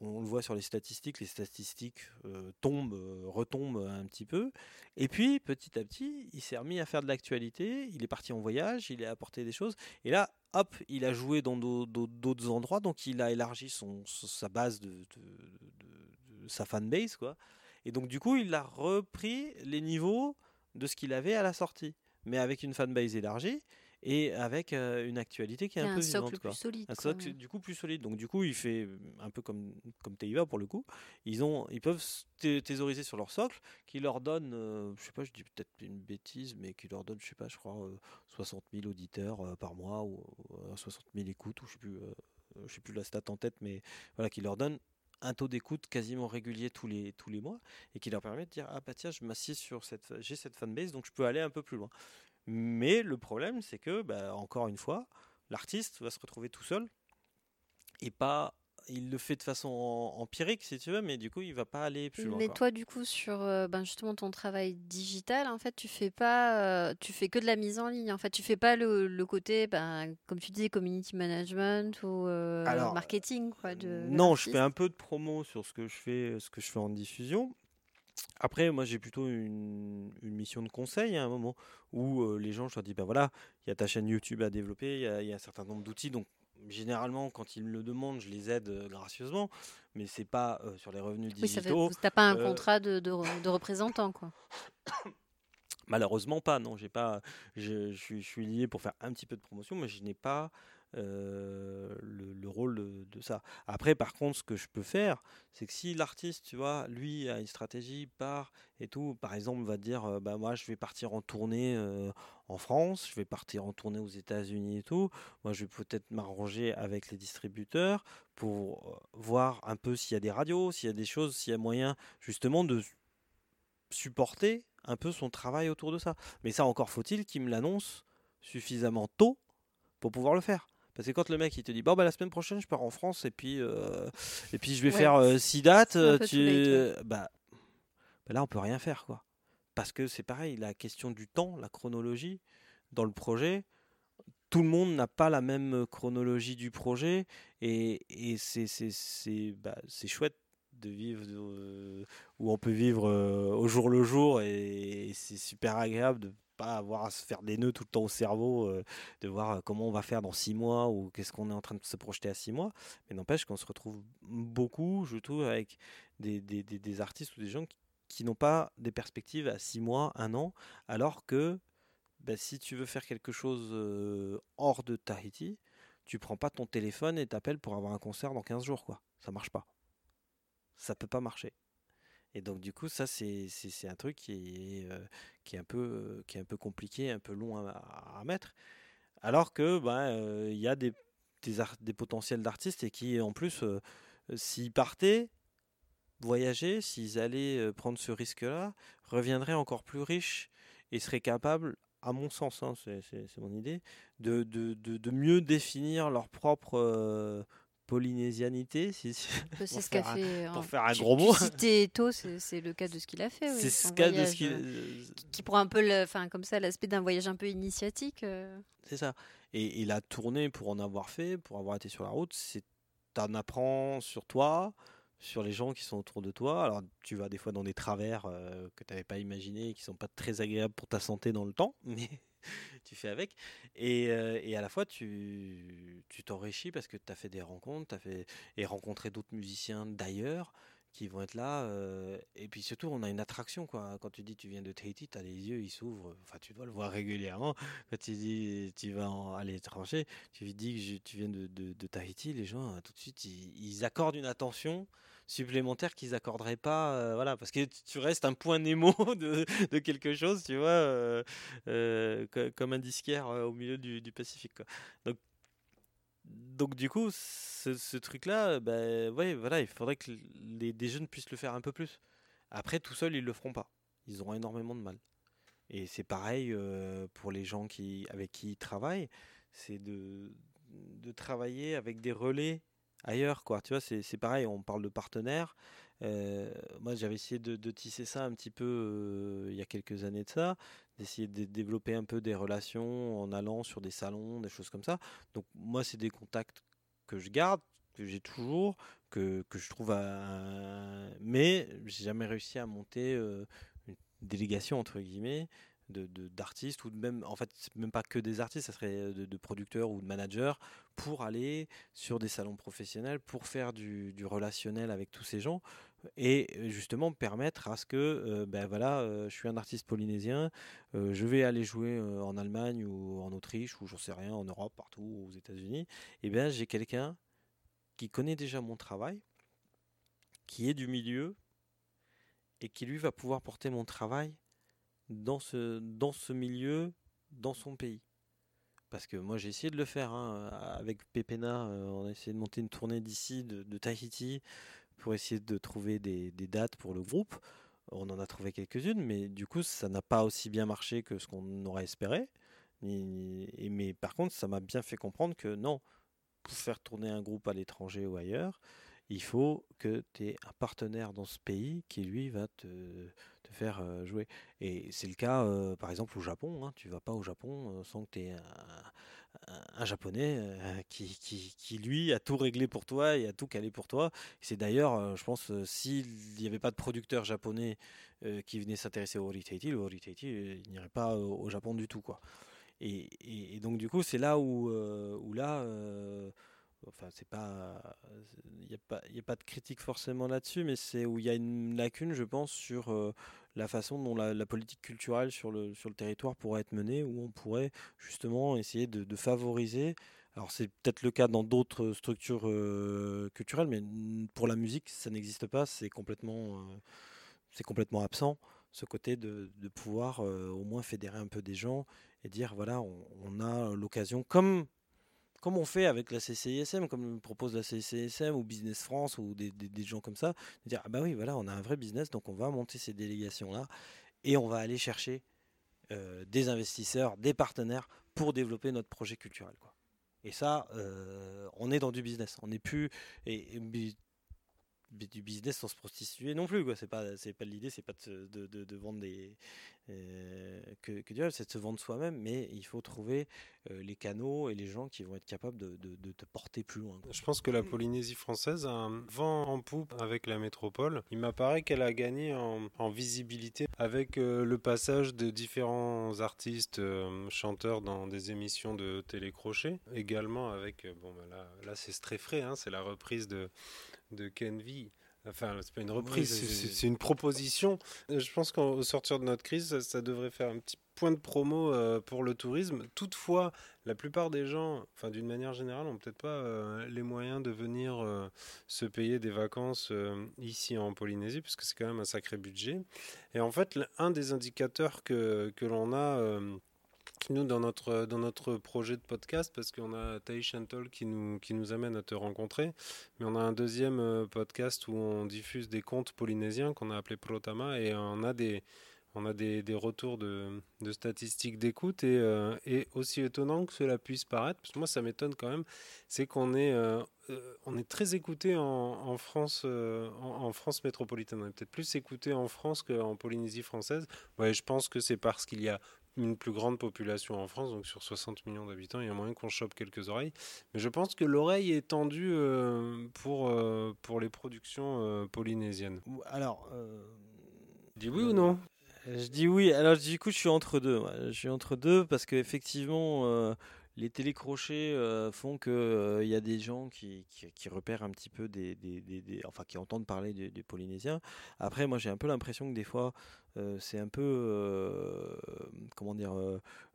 On le voit sur les statistiques, les statistiques euh, tombent, euh, retombent un petit peu. Et puis, petit à petit, il s'est remis à faire de l'actualité. Il est parti en voyage, il a apporté des choses. Et là, hop, il a joué dans d'autres endroits. Donc, il a élargi sa base de, de, sa fanbase. Quoi. Et donc, du coup, il a repris les niveaux de ce qu'il avait à la sortie. Mais avec une fanbase élargie et avec une actualité qui est un, peu socle plus solide. Un socle du coup plus solide. Donc du coup, il fait un peu comme comme Teiva pour le coup. Ils ont, ils peuvent thésauriser sur leur socle, qui leur donne, je sais pas, je dis peut-être une bêtise, mais qui leur donne, je sais pas, je crois 60 000 auditeurs par mois ou 60 000 écoutes ou je sais plus, je sais plus la stat en tête, mais voilà, qui leur donne un taux d'écoute quasiment régulier tous les, tous les mois et qui leur permet de dire ah bah tiens je m'assieds sur cette j'ai cette fanbase donc je peux aller un peu plus loin mais le problème, c'est que, bah, encore une fois, l'artiste va se retrouver tout seul et pas il le fait de façon empirique, si tu veux, mais du coup, il va pas aller plus loin. Mais toi, du coup, sur euh, ben, justement ton travail digital, en fait, tu fais pas, euh, tu fais que de la mise en ligne. En fait, tu fais pas le, côté, ben, comme tu disais, community management ou euh, marketing, quoi. De, non, je fais un peu de promo sur ce que je fais, ce que je fais en diffusion. Après, moi, j'ai plutôt une, mission de conseil à un moment où les gens, je leur dis, ben voilà, il y a ta chaîne YouTube à développer, il y, a un certain nombre d'outils, donc généralement, quand ils me le demandent, je les aide euh, gracieusement, mais c'est pas euh, sur les revenus digitaux. Oui, tu n'as pas un contrat de, de, représentant, quoi. Malheureusement pas, non. J'ai pas, je, je, suis lié pour faire un petit peu de promotion, mais je n'ai pas euh, le, rôle de, ça. Après, par contre, ce que je peux faire, c'est que si l'artiste, tu vois, lui a une stratégie, part et tout, par exemple, va dire, euh, bah moi, je vais partir en tournée euh, en France, je vais partir en tournée aux États-Unis et tout. Moi, je vais peut-être m'arranger avec les distributeurs pour voir un peu s'il y a des radios, s'il y a des choses, s'il y a moyen justement de supporter un peu son travail autour de ça. Mais ça, encore faut-il qu'il me l'annonce suffisamment tôt pour pouvoir le faire. Parce que quand le mec il te dit bon bah la semaine prochaine je pars en France et puis euh, et puis je vais faire euh, six dates, tu bah, bah, là on peut rien faire quoi. Parce que c'est pareil, la question du temps, la chronologie dans le projet, tout le monde n'a pas la même chronologie du projet et, et c'est c'est bah, chouette de vivre euh, où on peut vivre au jour le jour et c'est super agréable de avoir à se faire des nœuds tout le temps au cerveau, euh, de voir euh, comment on va faire dans six mois ou qu'est-ce qu'on est en train de se projeter à six mois. Mais n'empêche qu'on se retrouve beaucoup, je trouve, avec des, des, des, artistes ou des gens qui, n'ont pas des perspectives à six mois, un an, alors que bah, si tu veux faire quelque chose euh, hors de Tahiti, tu prends pas ton téléphone et t'appelles pour avoir un concert dans 15 jours, quoi. Ça marche pas. Ça peut pas marcher. Et donc du coup, ça c'est un truc qui est, qui est un peu compliqué, un peu long à, mettre. Alors que ben il y a des des, potentiels d'artistes et qui en plus euh, s'ils partaient voyager, s'ils allaient prendre ce risque-là, reviendraient encore plus riches et seraient capables, à mon sens, hein, c'est mon idée, de, mieux définir leur propre polynésianité, si, c'est ce qu'a fait. Pour faire un gros mot. Citer Eto, c'est le cas de ce qu'il a fait. c'est ce cas de ce qu'il. Euh, qui prend un peu, enfin comme ça, l'aspect d'un voyage un peu initiatique. Euh. C'est ça. Et il a tourné pour en avoir fait, pour avoir été sur la route. C'est t'en apprends sur toi, sur les gens qui sont autour de toi. Alors tu vas des fois dans des travers euh, que tu n'avais pas imaginé, qui sont pas très agréables pour ta santé dans le temps, mais tu fais avec. Et, euh, et, à la fois, tu t'enrichis parce que tu as fait des rencontres, as fait et rencontré d'autres musiciens d'ailleurs qui vont être là. Euh, et puis surtout, on a une attraction. Quoi. Quand tu dis tu viens de Tahiti, tu as les yeux, ils s'ouvrent. Enfin, tu dois le voir régulièrement. Quand tu dis tu vas à l'étranger, tu dis que tu viens de, de, de, Tahiti, les gens, tout de suite, ils accordent une attention supplémentaires qu'ils accorderaient pas, euh, voilà, parce que tu restes un point Nemo de, de quelque chose, tu vois, euh, euh, comme un disquaire au milieu du, Pacifique. Donc, donc du coup, ce, truc-là, ben voilà, il faudrait que les, des jeunes puissent le faire un peu plus. Après, tout seul, ils le feront pas. Ils auront énormément de mal. Et c'est pareil pour les gens qui, avec qui ils travaillent, c'est de, de travailler avec des relais ailleurs, quoi. Tu vois, c'est pareil, on parle de partenaires. Euh, moi, j'avais essayé de, tisser ça un petit peu euh, il y a quelques années de ça, d'essayer de développer un peu des relations en allant sur des salons, des choses comme ça. Donc, moi, c'est des contacts que je garde, que j'ai toujours, que, que, je trouve. À... Mais j'ai jamais réussi à monter euh, une délégation, entre guillemets, d'artistes ou même en fait même pas que des artistes ça serait de, producteurs ou de managers pour aller sur des salons professionnels pour faire du, du relationnel avec tous ces gens et justement permettre à ce que euh, ben voilà euh, je suis un artiste polynésien euh, je vais aller jouer en Allemagne ou en Autriche ou j'en sais rien en Europe partout aux États-Unis et bien j'ai quelqu'un qui connaît déjà mon travail qui est du milieu et qui lui va pouvoir porter mon travail dans ce, dans ce milieu, dans son pays. Parce que moi j'ai essayé de le faire hein, avec Pepena, euh, on a essayé de monter une tournée d'ici, de, Tahiti, pour essayer de trouver des, des, dates pour le groupe. On en a trouvé quelques-unes, mais du coup ça n'a pas aussi bien marché que ce qu'on aurait espéré. mais par contre ça m'a bien fait comprendre que non, pour faire tourner un groupe à l'étranger ou ailleurs, il faut que tu aies un partenaire dans ce pays qui lui va te faire jouer. Et c'est le cas par exemple au Japon. Hein. Tu vas pas au Japon sans que tu aies un, japonais qui, qui, lui a tout réglé pour toi et a tout calé pour toi. C'est d'ailleurs, je pense, s'il n'y avait pas de producteur japonais qui venait s'intéresser au Horitaiti, le Horitaiti n'irait pas au, Japon du tout. quoi. Et, et, et donc du coup c'est là où, où là enfin c'est pas il n'y a pas il a pas de critique forcément là-dessus mais c'est où il y a une lacune je pense sur euh, la façon dont la, politique culturelle sur le sur le territoire pourrait être menée où on pourrait justement essayer de, favoriser. Alors c'est peut-être le cas dans d'autres structures euh, culturelles mais pour la musique ça n'existe pas. C'est complètement euh, c'est complètement absent ce côté de, pouvoir au moins fédérer un peu des gens et dire voilà on a l'occasion comme comme on fait avec la CCISM, comme propose la CCISM ou Business France ou des, gens comme ça, de dire ah bah oui voilà on a un vrai business donc on va monter ces délégations là et on va aller chercher euh, des investisseurs, des partenaires pour développer notre projet culturel quoi. Et ça, euh, on est dans du business. On n'est plus et, du business sans se prostituer non plus quoi c'est pas c'est pas l'idée c'est pas de, vendre des euh, que, que c'est de se vendre soi-même mais il faut trouver euh, les canaux et les gens qui vont être capables de, de, te porter plus loin je pense que la Polynésie française a un vent en poupe avec la métropole. Il m'apparaît qu'elle a gagné en, en visibilité avec euh, le passage de différents artistes chanteurs dans des émissions de télécrochet également avec bon bah là, là c'est très frais hein, c'est la reprise de de Kenvi. Enfin, c'est pas une reprise, c'est une proposition. Je pense qu'au sortir de notre crise, ça, devrait faire un petit point de promo euh, pour le tourisme. Toutefois, la plupart des gens, enfin d'une manière générale, n'ont peut-être pas euh, les moyens de venir euh, se payer des vacances ici en Polynésie, puisque c'est quand même un sacré budget. Et en fait, un des indicateurs que, que l'on a nous dans notre dans notre projet de podcast parce qu'on a Taï Chantol qui nous qui nous amène à te rencontrer mais on a un deuxième euh, podcast où on diffuse des contes polynésiens qu'on a appelé Protama et on a des on a des, des retours de, de statistiques d'écoute et, euh, et, aussi étonnant que cela puisse paraître, parce que moi ça m'étonne quand même, c'est qu'on est, euh, on est très écouté en, France, en, France métropolitaine. On est peut-être plus écouté en France qu'en Polynésie française. Ouais, je pense que c'est parce qu'il y a une plus grande population en France, donc sur 60 millions d'habitants, il y a moyen qu'on chope quelques oreilles. Mais je pense que l'oreille est tendue euh, pour, euh, pour les productions euh, polynésiennes. Alors, dis oui ou non? Je dis oui. Alors du coup, je suis entre deux. Je suis entre deux parce qu'effectivement, les télécrochets euh, font qu'il il y a des gens qui, repèrent un petit peu des, enfin qui entendent parler des, Polynésiens. Après, moi j'ai un peu l'impression que des fois euh, c'est un peu euh, comment dire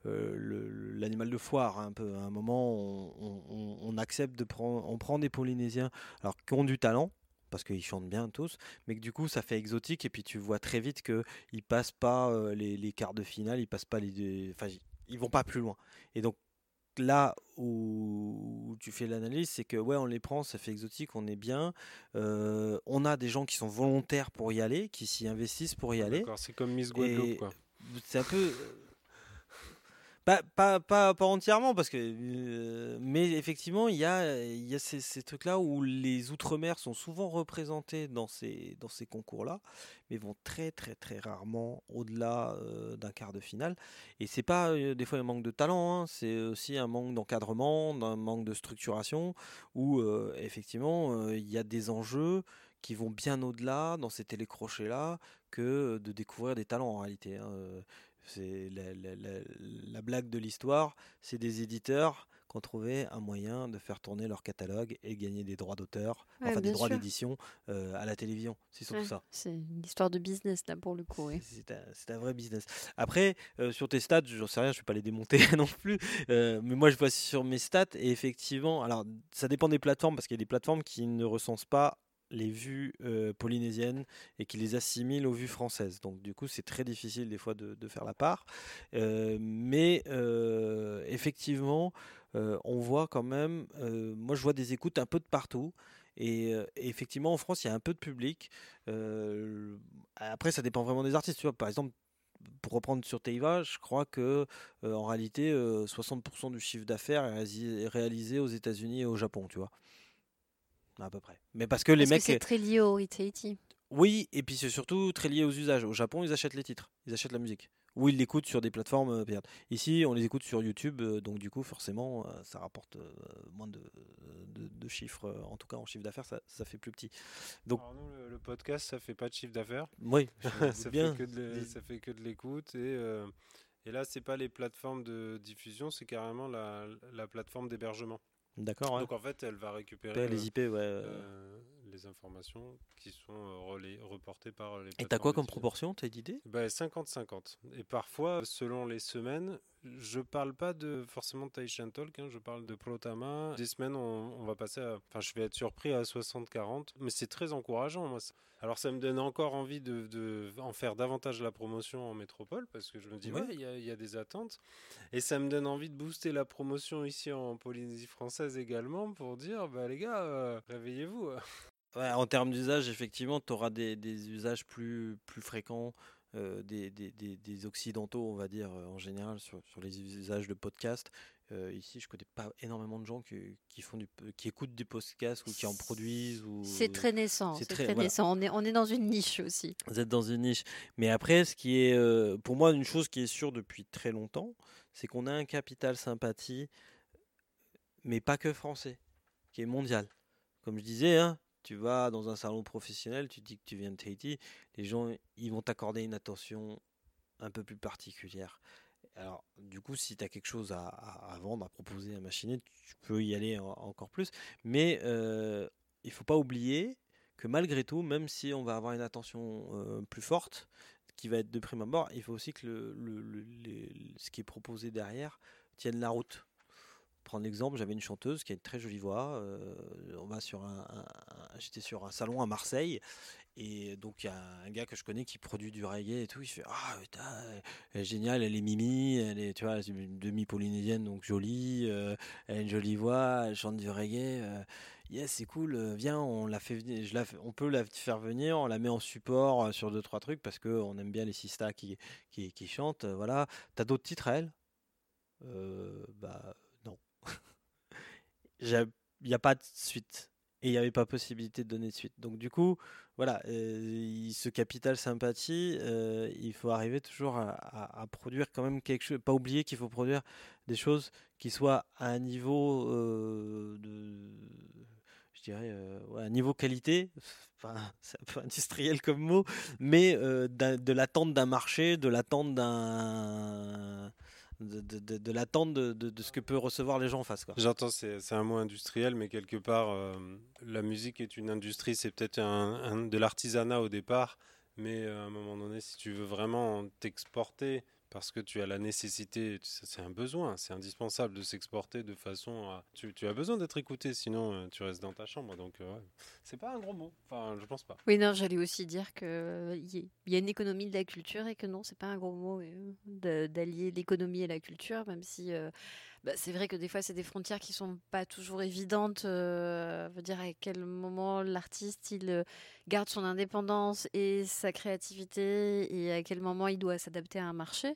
l'animal de foire. Hein, un peu à un moment on, accepte de prendre, on prend des Polynésiens alors qui ont du talent parce qu'ils chantent bien tous, mais que du coup ça fait exotique et puis tu vois très vite que ils passent pas les, les, quarts de finale, ils passent pas les, enfin ils vont pas plus loin. Et donc là où tu fais l'analyse, c'est que ouais, on les prend, ça fait exotique, on est bien. Euh, on a des gens qui sont volontaires pour y aller, qui s'y investissent pour y aller. c'est comme Miss Guadeloupe, C'est un peu. Pas, pas, pas, entièrement, parce que, euh, mais effectivement, il y a, y a ces, ces trucs-là où les Outre-mer sont souvent représentés dans ces, dans ces concours-là, mais vont très, très, très rarement au-delà euh, d'un quart de finale. Et c'est pas euh, des fois un manque de talent, hein, c'est aussi un manque d'encadrement, un manque de structuration, où effectivement, il y a des enjeux qui vont bien au-delà dans ces télécrochets-là que de découvrir des talents en réalité. Hein. C'est la, blague de l'histoire, c'est des éditeurs qui ont trouvé un moyen de faire tourner leur catalogue et gagner des droits d'auteur, enfin des droits d'édition euh, à la télévision. C'est surtout ça. C'est une histoire de business là pour le coup. C'est un, vrai business. Après, euh, sur tes stats, j'en sais rien, je ne vais pas les démonter non plus, euh, mais moi je vois sur mes stats et effectivement, alors ça dépend des plateformes parce qu'il y a des plateformes qui ne recensent pas les vues euh, polynésiennes et qui les assimile aux vues françaises. Donc du coup, c'est très difficile des fois de, faire la part. Euh, mais euh, effectivement, on voit quand même, moi je vois des écoutes un peu de partout. Et, effectivement, en France, il y a un peu de public. après, ça dépend vraiment des artistes. Tu vois, par exemple, pour reprendre sur Teiva, je crois que en réalité, 60% du chiffre d'affaires est réalisé aux États-Unis et au Japon, tu vois. À peu près. Mais parce que les mecs. c'est très lié au Itaïti. Oui, et puis c'est surtout très lié aux usages. Au Japon, ils achètent les titres, ils achètent la musique. Ou ils l'écoutent sur des plateformes euh, payantes. Ici, on les écoute sur YouTube, euh, donc du coup, forcément, euh, ça rapporte moins de, de, chiffres. En tout cas, en chiffre d'affaires, ça, ça, fait plus petit. Donc, Alors nous, le, podcast, ça fait pas de chiffre d'affaires. Oui, ça, bien. Fait que de, ça fait que de l'écoute. Et, et là, c'est pas les plateformes de diffusion, c'est carrément la, la plateforme d'hébergement. D'accord. Donc en fait, elle va récupérer les IP, ouais les informations qui sont euh, reportées par les Et t'as quoi comme proportion T'as d'idée 50-50. Bah, Et parfois, selon les semaines, je parle pas de forcément de Taishan Talk, hein, je parle de Protama. Des semaines, on, va passer à. Enfin, je vais être surpris à 60-40, mais c'est très encourageant. Moi. Alors, ça me donne encore envie de, de, en faire davantage la promotion en métropole parce que je me dis, ouais, il y, y, a des attentes. Et ça me donne envie de booster la promotion ici en Polynésie française également pour dire, bah les gars, euh, réveillez-vous. en termes d'usage, effectivement, tu auras des, des, usages plus, plus fréquents euh, des, des, des, occidentaux, on va dire, euh, en général, sur, sur les usages de podcast. Euh, ici, je connais pas énormément de gens qui, qui, font du, qui écoutent des podcasts ou qui en produisent. Ou... C'est très naissant. C'est très, naissant. On est, on est dans une niche aussi. Vous êtes dans une niche. Mais après, ce qui est, pour moi, une chose qui est sûre depuis très longtemps, c'est qu'on a un capital sympathie, mais pas que français, qui est mondial. Comme je disais, hein, tu vas dans un salon professionnel, tu dis que tu viens de Tahiti, les gens ils vont t'accorder une attention un peu plus particulière. Alors, du coup, si tu as quelque chose à, vendre, à proposer, à machiner, tu peux y aller encore plus. Mais euh, il faut pas oublier que malgré tout, même si on va avoir une attention euh, plus forte, qui va être de prime abord, il faut aussi que ce qui est proposé derrière tienne la route prendre l'exemple, j'avais une chanteuse qui a une très jolie voix. Euh, on va sur un, j'étais sur un salon à Marseille et donc il y a un gars que je connais qui produit du reggae et tout. Il fait ah putain, elle est géniale, elle est mimi, elle est tu vois demi polynésienne donc jolie, euh, elle a une jolie voix, elle chante du reggae. Euh, yes, c'est cool. viens, on la fait venir. Je la, on peut la faire venir. On la met en support sur deux trois trucs parce que on aime bien les sistas qui qui, qui chantent. voilà. T'as d'autres titres à elle? Bah il n'y a pas de suite. Et il n'y avait pas possibilité de donner de suite. Donc du coup, voilà, euh, ce capital sympathie, euh, il faut arriver toujours à, produire quand même quelque chose. Pas oublier qu'il faut produire des choses qui soient à un niveau euh, je dirais, niveau qualité. Enfin, c'est un peu industriel comme mot, mais de l'attente d'un marché, de l'attente d'un de, l'attente de, ce que peut recevoir les gens en face. J'entends, c'est un mot industriel, mais quelque part, euh, la musique est une industrie, c'est peut-être un, de l'artisanat au départ, mais euh, à un moment donné, si tu veux vraiment t'exporter parce que tu as la nécessité, c'est un besoin, c'est indispensable de s'exporter de façon à... Tu, as besoin d'être écouté, sinon euh, tu restes dans ta chambre. Donc, euh, c'est pas un gros mot. Enfin, je pense pas. Oui, non, j'allais aussi dire qu'il euh, y, a une économie de la culture et que non, c'est pas un gros mot d'allier l'économie et la culture, même si bah, c'est vrai que des fois, c'est des frontières qui sont pas toujours évidentes. Euh, veut dire à quel moment l'artiste il euh, garde son indépendance et sa créativité et à quel moment il doit s'adapter à un marché.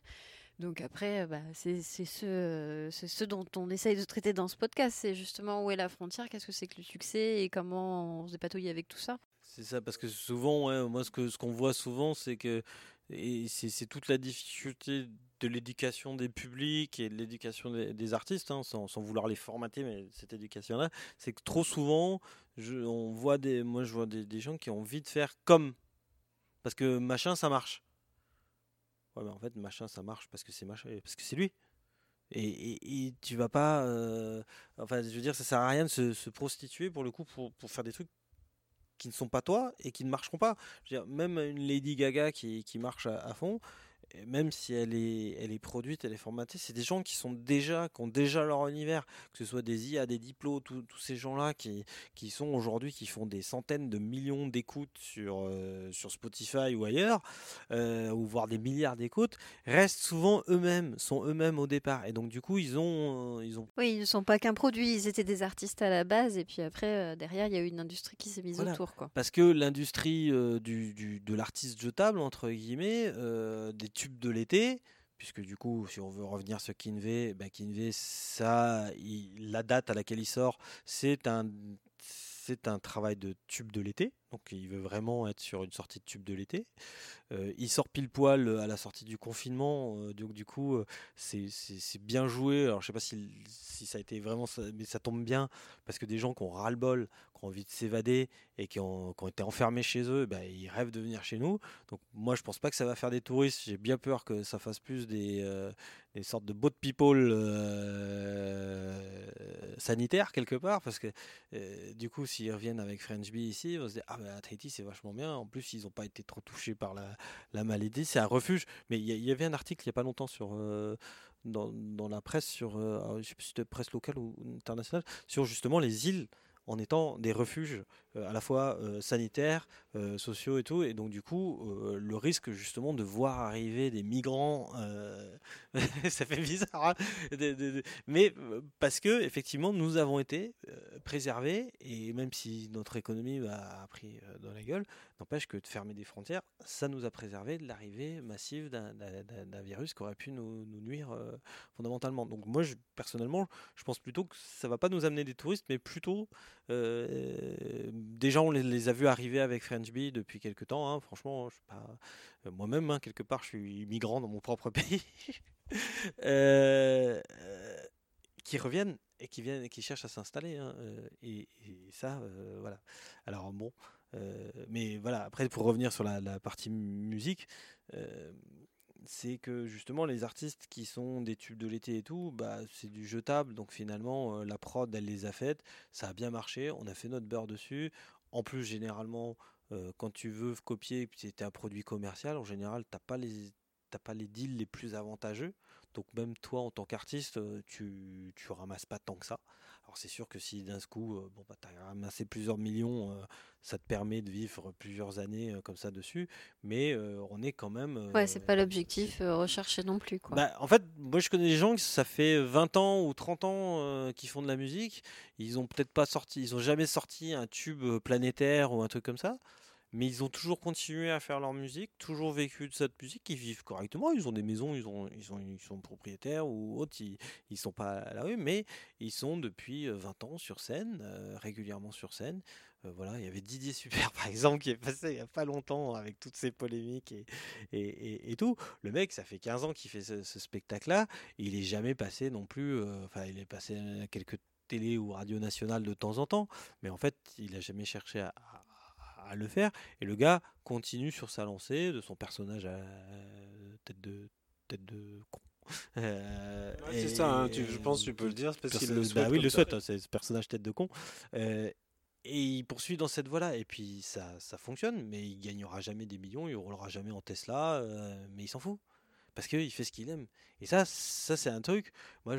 Donc après, bah, c'est ce, ce dont on essaye de traiter dans ce podcast. C'est justement où est la frontière, qu'est-ce que c'est que le succès et comment on se dépatouille avec tout ça. C'est ça, parce que souvent, moi, ce qu'on ce qu'on voit souvent, c'est que c'est toute la difficulté de l'éducation des publics et de l'éducation des, artistes, hein, sans, vouloir les formater, mais cette éducation-là, c'est que trop souvent, je, on voit des, moi je vois des, gens qui ont envie de faire comme, parce que machin ça marche. Ouais, mais en fait machin ça marche parce que c'est machin, parce que c'est lui. Et, et, tu vas pas, euh, enfin je veux dire, ça sert à rien de se, prostituer pour le coup pour, pour faire des trucs qui ne sont pas toi et qui ne marcheront pas. Je veux dire, même une Lady Gaga qui, qui marche à fond, même si elle est, elle est produite, elle est formatée, c'est des gens qui sont déjà, qui ont déjà leur univers, que ce soit des IA, des diplômes, tous ces gens-là qui, qui sont aujourd'hui, qui font des centaines de millions d'écoutes sur, euh, sur Spotify ou ailleurs, euh, ou voire des milliards d'écoutes, restent souvent eux-mêmes, sont eux-mêmes au départ. Et donc du coup, ils ont, euh, ils ont. Oui, ils ne sont pas qu'un produit, ils étaient des artistes à la base, et puis après, derrière, il y a eu une industrie qui s'est mise autour. Quoi. Parce que l'industrie du, du, de l'artiste jetable, entre guillemets, des tubes de l'été, puisque du coup, si on veut revenir sur Kinvey, ben Kinvey, ça, la date à laquelle il sort, c'est un, c'est un travail de tube de l'été. Donc il veut vraiment être sur une sortie de tube de l'été. Euh, il sort pile poil euh, à la sortie du confinement. Euh, donc du coup, c'est bien joué. Alors je sais pas si, ça a été vraiment, mais ça tombe bien parce que des gens qui ont ras-le-bol, qui ont envie de s'évader et qui ont, été enfermés chez eux, bah, ils rêvent de venir chez nous. Donc moi je pense pas que ça va faire des touristes. J'ai bien peur que ça fasse plus des, des sortes de boat people sanitaires quelque part parce que du coup s'ils reviennent avec French Bee ici, on se dit ah à Tahiti, c'est vachement bien. En plus, ils n'ont pas été trop touchés par la, maladie. C'est un refuge. Mais il y, avait un article il n'y a pas longtemps sur, euh, dans, la presse, sur, euh, je sais plus si c'était presse locale ou internationale, sur justement les îles en étant des refuges à la fois euh, sanitaires, euh, sociaux et tout. Et donc, du coup, le risque justement de voir arriver des migrants, ça fait bizarre, hein, mais parce que effectivement, nous avons été préservés et même si notre économie a pris dans la gueule, n'empêche que de fermer des frontières, ça nous a préservé de l'arrivée massive d'un virus qui aurait pu nous, nuire fondamentalement. Donc, moi, personnellement, je pense plutôt que ça va pas nous amener des touristes, mais plutôt déjà, on les, a vus arriver avec French Bee depuis quelques temps. Hein. Franchement, je pas euh, moi-même hein, quelque part, je suis migrant dans mon propre pays, euh, qui reviennent et qui viennent et qui cherchent à s'installer. Hein, euh, et, ça, voilà. Alors bon, mais voilà. Après, pour revenir sur la partie musique c'est que justement les artistes qui sont des tubes de l'été et tout, bah c'est du jetable, donc finalement la prod elle les a faites, ça a bien marché, on a fait notre beurre dessus, en plus, généralement, euh, quand tu veux copier, c'était un produit commercial, en général, tu n'as pas, les, pas les deals les plus avantageux. Donc même toi, en tant qu'artiste, euh, tu, tu ramasses pas tant que ça. Alors c'est sûr que si d'un coup, bon, bah, tu as ramassé plusieurs millions, ça te permet de vivre plusieurs années comme ça dessus, mais on est quand même... ouais, c'est pas l'objectif recherché non plus. Quoi. Bah, en fait, moi je connais des gens qui ça fait 20 ans ou 30 ans qui font de la musique, ils ont peut-être pas sorti, ils ont jamais sorti un tube planétaire ou un truc comme ça mais ils ont toujours continué à faire leur musique, toujours vécu de cette musique, ils vivent correctement, ils ont des maisons, ils, ont, ils, ont, ils sont propriétaires ou autres, ils ne sont pas à la rue, mais ils sont depuis 20 ans sur scène, régulièrement sur scène. voilà, il y avait Didier Super par exemple qui est passé il n'y a pas longtemps avec toutes ces polémiques et, tout. Le mec, ça fait 15 ans qu'il fait ce, spectacle-là, il est jamais passé non plus, enfin il est passé à quelques télé ou radio nationales de temps en temps, mais en fait il n'a jamais cherché à le faire. Et le gars continue sur sa lancée de son personnage à tête de tête de con. Euh, c'est ça, hein, je pense que tu peux le dire, parce qu'il le bah souhaite. oui, il le souhaite, hein, c'est ce personnage tête de con. Euh, et il poursuit dans cette voie-là. Et puis ça, ça fonctionne, mais il gagnera jamais des millions, il roulera jamais en Tesla, euh, mais il s'en fout. Parce qu'il fait ce qu'il aime. Et ça, ça c'est un truc. Moi,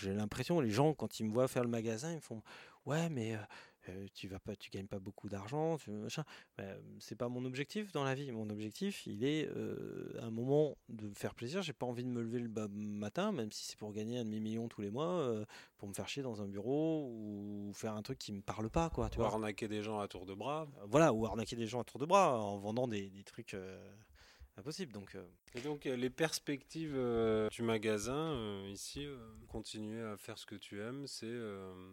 j'ai l'impression, les gens, quand ils me voient faire le magasin, ils me font Ouais, mais tu vas pas, tu gagnes pas beaucoup d'argent, machin. c'est pas mon objectif dans la vie. Mon objectif, il est à un moment de me faire plaisir. J'ai pas envie de me lever le matin, même si c'est pour gagner un demi million tous les mois, pour me faire chier dans un bureau ou faire un truc qui me parle pas, quoi. Tu ou arnaquer des gens à tour de bras. Voilà, ou arnaquer des gens à tour de bras en vendant des, des trucs impossible. Donc, euh. Et donc les perspectives euh, du magasin euh, ici, continuer à faire ce que tu aimes, c'est.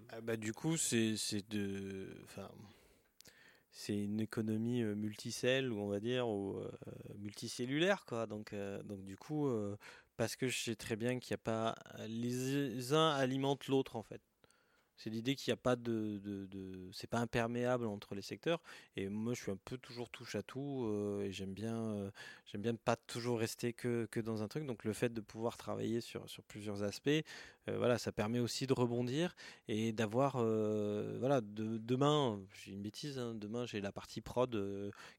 Ah bah, du coup, c'est de. Enfin, c'est une économie multicelle, ou on va dire, ou multicellulaire, quoi. Donc, donc du coup, parce que je sais très bien qu'il n'y a pas. Les uns alimentent l'autre, en fait. C'est l'idée qu'il n'y a pas de, de, c'est pas imperméable entre les secteurs. Et moi, je suis un peu toujours touche à tout euh, et j'aime bien, euh, j'aime bien pas toujours rester que, que, dans un truc. Donc le fait de pouvoir travailler sur, sur plusieurs aspects, euh, voilà, ça permet aussi de rebondir et d'avoir, voilà, de, demain, j'ai une bêtise, hein, demain j'ai la partie prod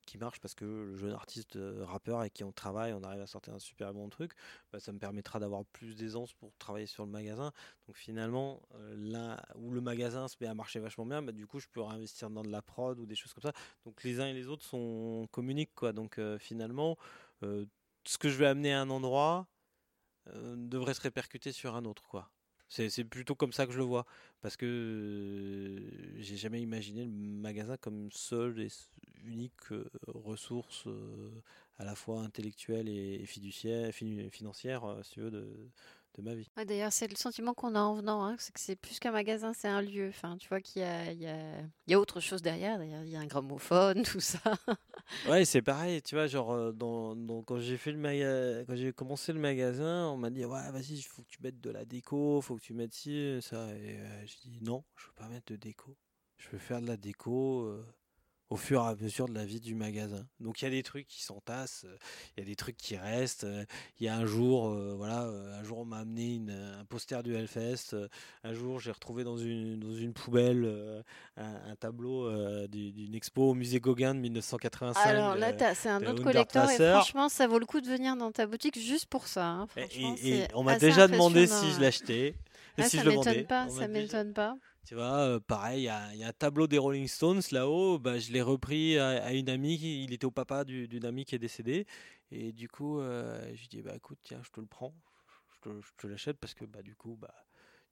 qui marche parce que le jeune artiste rappeur avec qui on travaille, on arrive à sortir un super bon truc. Bah, ça me permettra d'avoir plus d'aisance pour travailler sur le magasin. Donc finalement, là où le magasin se met à marcher vachement bien, bah, du coup, je peux réinvestir dans de la prod ou des choses comme ça. Donc les uns et les autres sont communiquent. Donc euh, finalement, euh, ce que je vais amener à un endroit euh, devrait se répercuter sur un autre. C'est plutôt comme ça que je le vois, parce que j'ai jamais imaginé le magasin comme seule et unique ressource à la fois intellectuelle et, fiduciaire, financière, si tu veux, de, de ma vie. D'ailleurs, c'est le sentiment qu'on a en venant, hein, c'est que c'est plus qu'un magasin, c'est un lieu. Enfin, tu vois qu'il y a, y, y autre chose derrière. D'ailleurs, il y a un gramophone, tout ça. ouais, c'est pareil. Tu vois, genre, euh, dans, quand j'ai fait le quand j'ai commencé le magasin, on m'a dit ouais, vas-y, il faut que tu mettes de la déco, il faut que tu mettes ci, ça. Et euh, j'ai dit non, je veux pas mettre de déco. Je veux faire de la déco. Euh, au fur et à mesure de la vie du magasin. Donc il y a des trucs qui s'entassent, euh, il y a des trucs qui restent. Euh, il y a un jour, euh, voilà, un jour on m'a amené un poster du Hellfest. Un jour j'ai retrouvé dans une, dans une poubelle un, tableau d'une expo au musée Gauguin de 1985. Alors là, c'est un autre collecteur et franchement, ça vaut le coup de venir dans ta boutique juste pour ça. Hein. Et, on m'a déjà demandé si je l'achetais. Ah, si ça m'étonne pas, ça m'étonne pas. Tu vois, pareil, il y, a un tableau des Rolling Stones là-haut. Bah, je l'ai repris à, une amie. Qui, il était au papa d'une amie qui est décédée. Et du coup, je lui dis bah écoute, tiens, je te le prends. Je te, l'achète parce que bah du coup, bah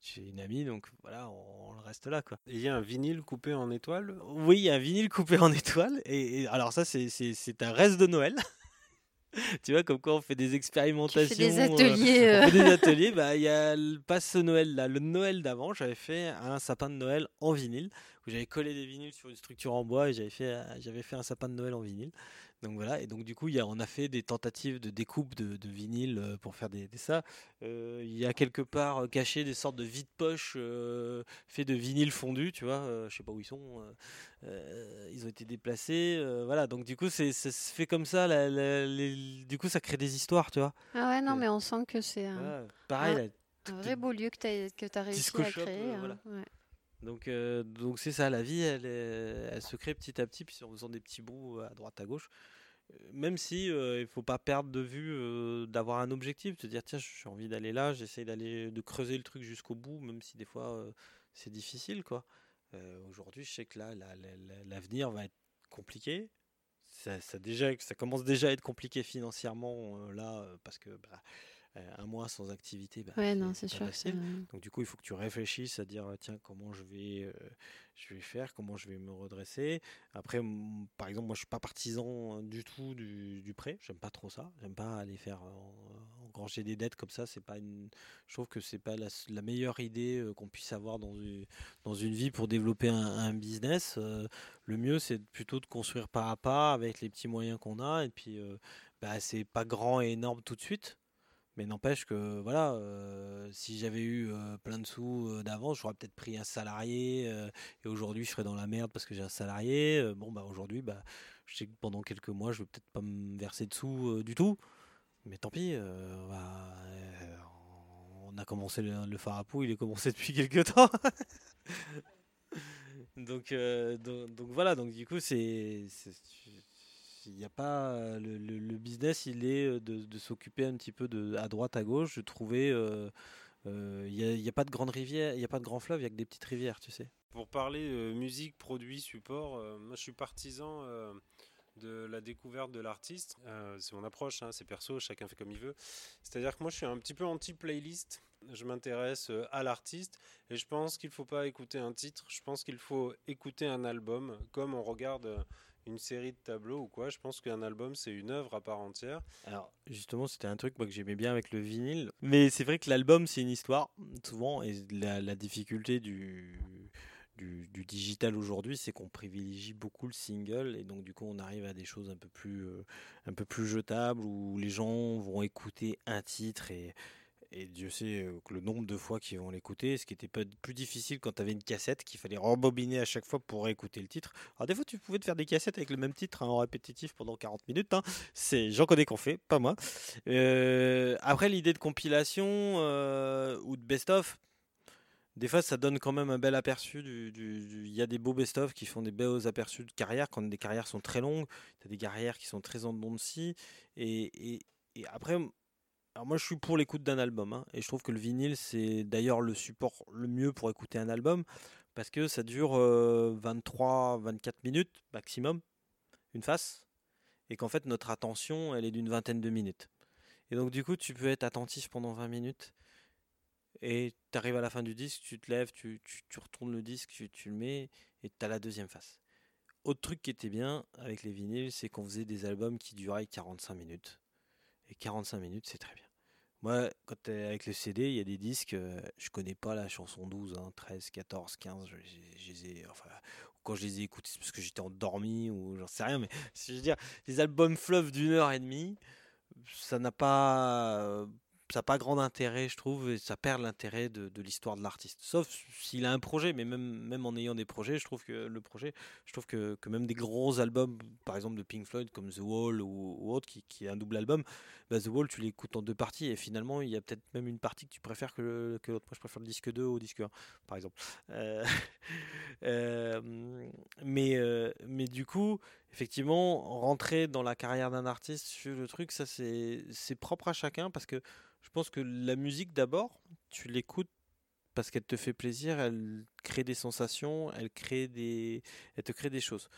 j'ai une amie, donc voilà, on, le reste là quoi. il y a un vinyle coupé en étoile? Oui, il y a un vinyle coupé en étoile. Et, alors ça, c'est un reste de Noël. tu vois, comme quoi on fait des expérimentations. des ateliers. on fait des ateliers. Bah, il y a pas ce Noël là. Le Noël d'avant, j'avais fait un sapin de Noël en vinyle où j'avais collé des vinyles sur une structure en bois et j'avais fait, j'avais fait un sapin de Noël en vinyle. Donc voilà, et donc du coup, y a, on a fait des tentatives de découpe de, de vinyle euh, pour faire des, ça. Euh, il y a quelque part euh, caché des sortes de vide-poche fait de vinyle fondu, tu vois. je sais pas où ils sont. ils ont été déplacés. voilà, donc du coup, c'est, ça se fait comme ça. du coup, ça crée des histoires, tu vois. Ah ouais, non, mais on sent que c'est un, pareil, un, vrai beau lieu que tu as, réussi à créer. Hein, donc, donc c'est ça, la vie, elle, se crée petit à petit, puis en faisant des petits bouts à droite à gauche même si il faut pas perdre de vue d'avoir un objectif, de dire tiens j'ai envie d'aller là, j'essaie d'aller de creuser le truc jusqu'au bout, même si des fois c'est difficile quoi. Aujourd'hui je sais que là l'avenir va être compliqué. Ça, ça, déjà, ça commence déjà à être compliqué financièrement là parce que bah, un mois sans activité, bah, ouais, non, c'est sûr. Donc du coup, il faut que tu réfléchisses à dire tiens comment je vais, je vais faire, comment je vais me redresser. Après, par exemple, moi je suis pas partisan du tout du, du prêt. J'aime pas trop ça. J'aime pas aller faire engranger des dettes comme ça. C'est pas une. Je trouve que c'est pas la, la, meilleure idée qu'on puisse avoir dans une, dans une vie pour développer un, un business. le mieux, c'est plutôt de construire pas à pas avec les petits moyens qu'on a. Et puis, bah, c'est pas grand et énorme tout de suite mais n'empêche que voilà, euh, si j'avais eu euh, plein de sous euh, d'avance, j'aurais peut-être pris un salarié et aujourd'hui je serais dans la merde parce que j'ai un salarié. bon bah aujourd'hui, bah, je sais que pendant quelques mois, je vais peut-être pas me verser de sous du tout. Mais tant pis, on a commencé le, le farapou, il est commencé depuis quelques temps. donc, donc, donc, voilà, donc du coup c'est il n'y a pas le, le, business, il est euh, de, de s'occuper un petit peu de à droite à gauche. Je trouvais euh, euh, il n'y a, a, pas de grande rivière, il n'y a pas de grand fleuve, il y a que des petites rivières, tu sais. Pour parler musique, produit, support, moi je suis partisan de la découverte de l'artiste. c'est mon approche, hein, c'est perso, chacun fait comme il veut. C'est-à-dire que moi je suis un petit peu anti-playlist. Je m'intéresse à l'artiste et je pense qu'il ne faut pas écouter un titre, je pense qu'il faut écouter un album, comme on regarde une série de tableaux ou quoi. Je pense qu'un album, c'est une œuvre à part entière. Alors, justement, c'était un truc moi, que j'aimais bien avec le vinyle. Mais c'est vrai que l'album, c'est une histoire, souvent. Et la, difficulté du, du, digital aujourd'hui, c'est qu'on privilégie beaucoup le single. Et donc, du coup, on arrive à des choses un peu plus, euh, un peu plus jetables où les gens vont écouter un titre et et Dieu sait que le nombre de fois qu'ils vont l'écouter, ce qui était pas plus difficile quand tu avais une cassette qu'il fallait rembobiner à chaque fois pour écouter le titre. Alors des fois tu pouvais te faire des cassettes avec le même titre hein, en répétitif pendant 40 minutes. Hein. C'est, j'en connais qu'on fait, pas moi. Euh, après l'idée de compilation euh, ou de best-of, des fois ça donne quand même un bel aperçu. Il y a des beaux best-of qui font des beaux aperçus de carrière quand des carrières sont très longues. Tu as des carrières qui sont très en. Et, et, et après alors moi je suis pour l'écoute d'un album hein, et je trouve que le vinyle c'est d'ailleurs le support le mieux pour écouter un album parce que ça dure 23-24 euh, minutes maximum une face et qu'en fait notre attention elle est d'une vingtaine de minutes. Et donc du coup tu peux être attentif pendant 20 minutes et tu arrives à la fin du disque, tu te lèves, tu, tu, retournes le disque, tu, tu le mets et tu as la deuxième face. autre truc qui était bien avec les vinyles, c'est qu'on faisait des albums qui duraient 45 minutes. Et 45 minutes, c'est très bien. Moi, quand avec le CD, il y a des disques, euh, je connais pas la chanson 12, 13, 14, 15, je, enfin, quand je les ai écoutés, c'est parce que j'étais endormi ou j'en sais rien, mais je veux dire, les albums fleuves d'une heure et demie, ça n'a pas ça n'a pas grand intérêt, je trouve, et ça perd l'intérêt de, l'histoire de l'artiste. Sauf s'il a un projet, mais même, en ayant des projets, je trouve que le projet, je trouve que, même des gros albums, par exemple de Pink Floyd, comme The Wall ou, autre, qui, est un double album, bah The Wall, tu l'écoutes en deux parties, et finalement, il y a peut-être même une partie que tu préfères que, l'autre. Moi, je préfère le disque 2 au disque 1, par exemple. Euh, euh, euh, mais du coup, effectivement, rentrer dans la carrière d'un artiste sur le truc, ça c'est propre à chacun parce que je pense que la musique d'abord, tu l'écoutes parce qu'elle te fait plaisir, elle crée des sensations, elle crée des, elle te crée des choses.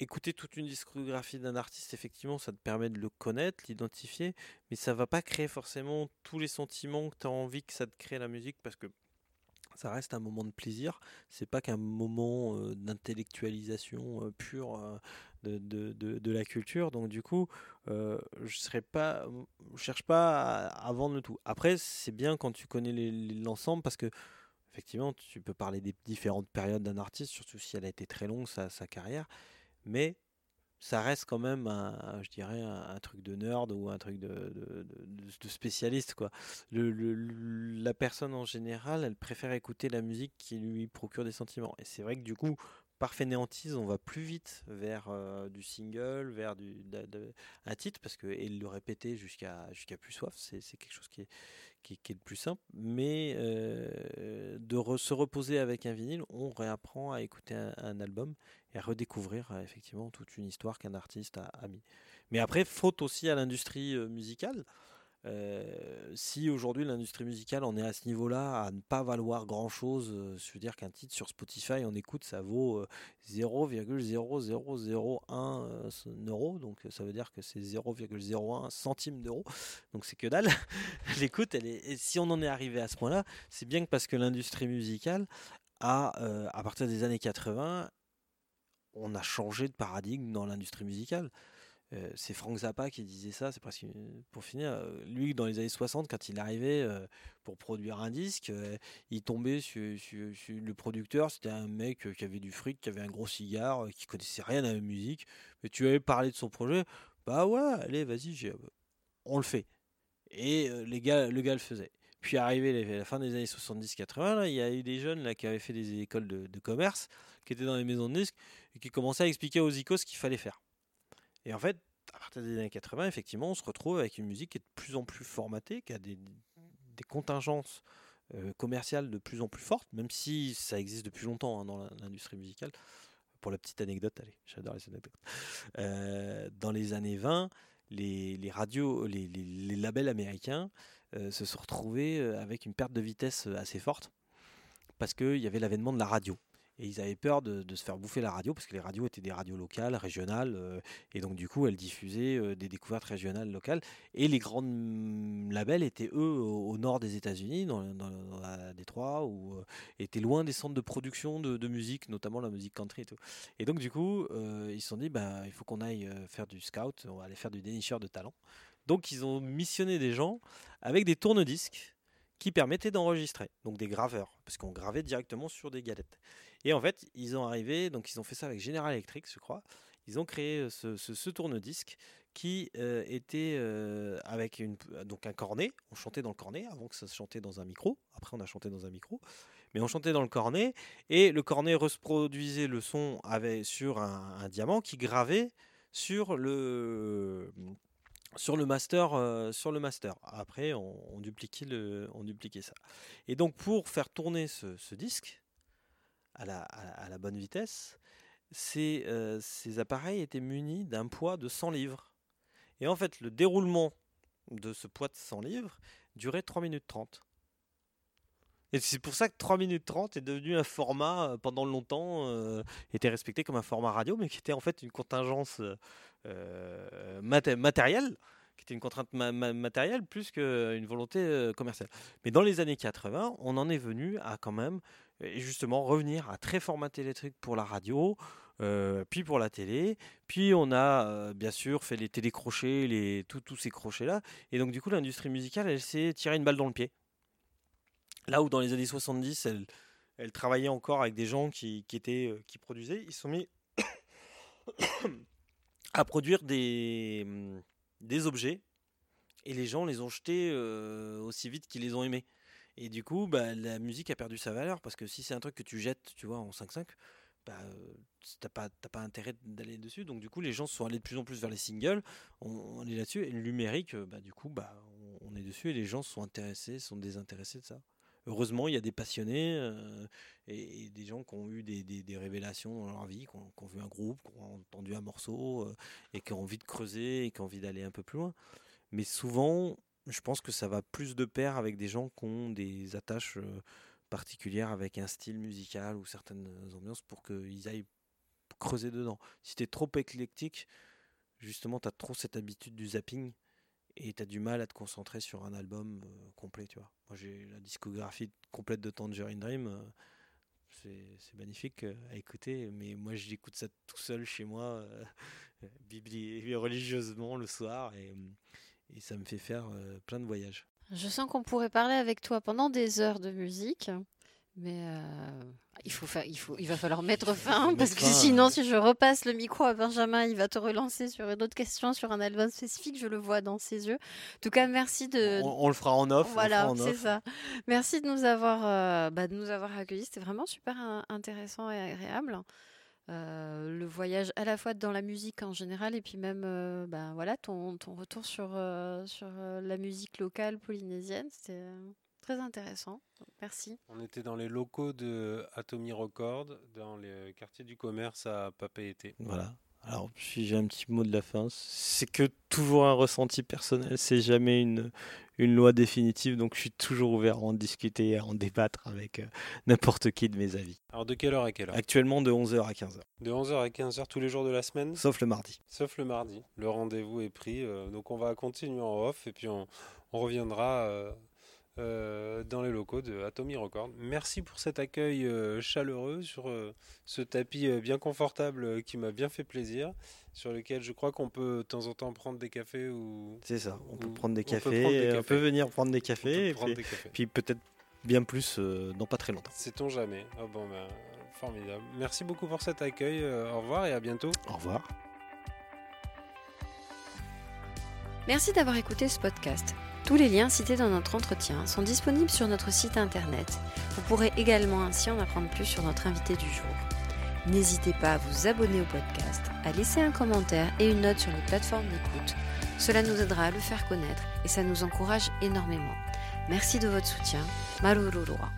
Écouter toute une discographie d'un artiste, effectivement, ça te permet de le connaître, l'identifier, mais ça va pas créer forcément tous les sentiments que tu as envie que ça te crée la musique parce que ça reste un moment de plaisir. C'est pas qu'un moment d'intellectualisation pure de, de, de, la culture. Donc du coup, je serais pas, je cherche pas à, vendre le tout. Après, c'est bien quand tu connais l'ensemble parce que effectivement, tu peux parler des différentes périodes d'un artiste, surtout si elle a été très longue sa, sa carrière. Mais ça reste quand même un, je dirais un, truc de nerd ou un truc de, spécialiste quoi. La personne en général, elle préfère écouter la musique qui lui procure des sentiments. Et c'est vrai que du coup, par fainéantise, on va plus vite vers euh, du single, vers du un titre parce que et le répéter jusqu'à jusqu'à plus soif, c'est quelque chose qui est qui, le plus simple. Mais euh, de se reposer avec un vinyle, on réapprend à écouter un album et redécouvrir euh, effectivement toute une histoire qu'un artiste a, a, mis. Mais après, faute aussi à l'industrie euh, musicale. Euh, si aujourd'hui l'industrie musicale en est à ce niveau-là, à ne pas valoir grand-chose, je veux dire qu'un titre sur Spotify, on écoute, ça vaut euh, 0,0001 euro, donc ça veut dire que c'est 0,01 centime d'euro, donc c'est que dalle. L'écoute, elle est, si on en est arrivé à ce point-là, c'est bien que parce que l'industrie musicale a, à partir des années 80, on a changé de paradigme dans l'industrie musicale. Euh, c'est Frank Zappa qui disait ça, c'est presque pour finir. Euh, lui, dans les années 60, quand il arrivait euh, pour produire un disque, il tombait sur, le producteur. C'était un mec qui avait du fric, qui avait un gros cigare, qui connaissait rien à la musique. Mais tu avais parlé de son projet, bah ouais, allez, vas-y, on le fait. Et les gars, le gars le faisait. Puis arrivé à la fin des années 70-80, il y a eu des jeunes là, qui avaient fait des écoles de commerce, qui étaient dans les maisons de disques, et qui commençaient à expliquer aux icos ce qu'il fallait faire. Et en fait, à partir des années 80, effectivement, on se retrouve avec une musique qui est de plus en plus formatée, qui a des, contingences euh, commerciales de plus en plus fortes, même si ça existe depuis longtemps hein, dans l'industrie musicale. Pour la petite anecdote, allez, j'adore les anecdotes. Euh, dans les années 20, les, radios, les, labels américains euh, se sont retrouvés avec une perte de vitesse assez forte parce qu'il y avait l'avènement de la radio et ils avaient peur de, se faire bouffer la radio parce que les radios étaient des radios locales, régionales, euh, et donc du coup elles diffusaient euh, des découvertes régionales, locales. Et les grands labels étaient eux au, nord des États-Unis, dans, la Détroit, ou euh, étaient loin des centres de production de, musique, notamment la musique country et tout. Et donc du coup ils se sont dit bah il faut qu'on aille faire du scout, on va aller faire du dénicheur de talent. Donc ils ont missionné des gens avec des tourne-disques qui permettaient d'enregistrer, donc des graveurs, parce qu'on gravait directement sur des galettes. Et en fait, ils ont arrivé, donc ils ont fait ça avec General Electric, je crois. Ils ont créé ce, ce, ce tourne-disque qui euh, était euh, avec une, donc un cornet. On chantait dans le cornet avant que ça se chantait dans un micro. Après, on a chanté dans un micro. Mais on chantait dans le cornet. Et le cornet reproduisait le son sur un, diamant qui gravait sur le sur le master euh, sur le master après on, dupliquait le on dupliquait ça et donc pour faire tourner ce disque à la, bonne vitesse, ces, euh, ces appareils étaient munis d'un poids de 100 livres. Et en fait, le déroulement de ce poids de 100 livres durait 3 minutes 30. Et c'est pour ça que 3 minutes 30 est devenu un format, euh, pendant longtemps, euh, était respecté comme un format radio, mais qui était en fait une contingence mat matérielle, qui était une contrainte ma ma matérielle plus qu'une volonté commerciale. Mais dans les années 80, on en est venu à quand même et justement revenir à très formater les pour la radio, puis pour la télé, puis on a bien sûr fait les télécrochets, les, tous ces crochets-là. Et donc du coup, l'industrie musicale, elle s'est tirée une balle dans le pied. Là où dans les années 70, elle, travaillait encore avec des gens qui, qui produisaient, ils sont mis à produire mmh, des objets et les gens les ont jetés aussi vite qu'ils les ont aimés. Et du coup, bah, la musique a perdu sa valeur parce que si c'est un truc que tu jettes, tu vois, en 5.5, bah, t'as pas, pas intérêt d'aller dessus. Donc du coup, les gens sont allés de plus en plus vers les singles. On, est là-dessus. Et le numérique, bah, du coup, bah, on, est dessus et les gens sont intéressés, sont désintéressés de ça. Heureusement, il y a des passionnés et, des gens qui ont eu des, révélations dans leur vie, qui ont, vu un groupe, qui ont entendu un morceau et qui ont envie de creuser et qui ont envie d'aller un peu plus loin. Mais souvent, je pense que ça va plus de pair avec des gens qui ont des attaches particulières avec un style musical ou certaines ambiances pour qu'ils aillent creuser dedans. Si tu es trop éclectique, justement, tu as trop cette habitude du zapping et tu as du mal à te concentrer sur un album complet, tu vois. Moi, j'ai la discographie complète de Tangerine Dream. c'est magnifique à écouter, mais moi j'écoute ça tout seul chez moi, religieusement le soir, et, et ça me fait faire euh, plein de voyages. Je sens qu'on pourrait parler avec toi pendant des heures de musique, mais euh, il, faut il, faut, il va falloir mettre fin parce que sinon, si je repasse le micro à Benjamin, il va te relancer sur une autre question, sur un album spécifique. Je le vois dans ses yeux. En tout cas, merci de. On, le fera en off. Voilà, c'est ça. Merci de nous avoir, euh, bah, de nous avoir accueillis. C'était vraiment super intéressant et agréable. Euh, le voyage à la fois dans la musique en général et puis même euh, ben voilà ton, ton retour sur, euh, sur la musique locale polynésienne. C'était très intéressant. Merci. On était dans les locaux de Atomy Record dans les quartiers du commerce à Papeete. Voilà alors, si j'ai un petit mot de la fin, c'est que toujours un ressenti personnel, c'est jamais une, une loi définitive, donc je suis toujours ouvert à en discuter, à en débattre avec euh, n'importe qui de mes avis. Alors, de quelle heure à quelle heure? Actuellement, de 11h à 15h. De 11h à 15h tous les jours de la semaine? Sauf le mardi. Sauf le mardi. Le rendez-vous est pris, euh, donc on va continuer en off et puis on, reviendra. Euh, euh, dans les locaux de Atomy Record. Merci pour cet accueil euh, chaleureux sur euh, ce tapis bien confortable qui m'a bien fait plaisir, sur lequel je crois qu'on peut de temps en temps prendre des cafés ou. C'est ça, on peut prendre des cafés, on peut, venir prendre des cafés, et puis, peut-être bien plus dans pas très longtemps. Sait-on jamais. Oh bon, ben, formidable. Merci beaucoup pour cet accueil. au revoir et à bientôt. Au revoir. Merci d'avoir écouté ce podcast. Tous les liens cités dans notre entretien sont disponibles sur notre site internet. Vous pourrez également ainsi en apprendre plus sur notre invité du jour. N'hésitez pas à vous abonner au podcast, à laisser un commentaire et une note sur les plateformes d'écoute. Cela nous aidera à le faire connaître et ça nous encourage énormément. Merci de votre soutien. Marururua.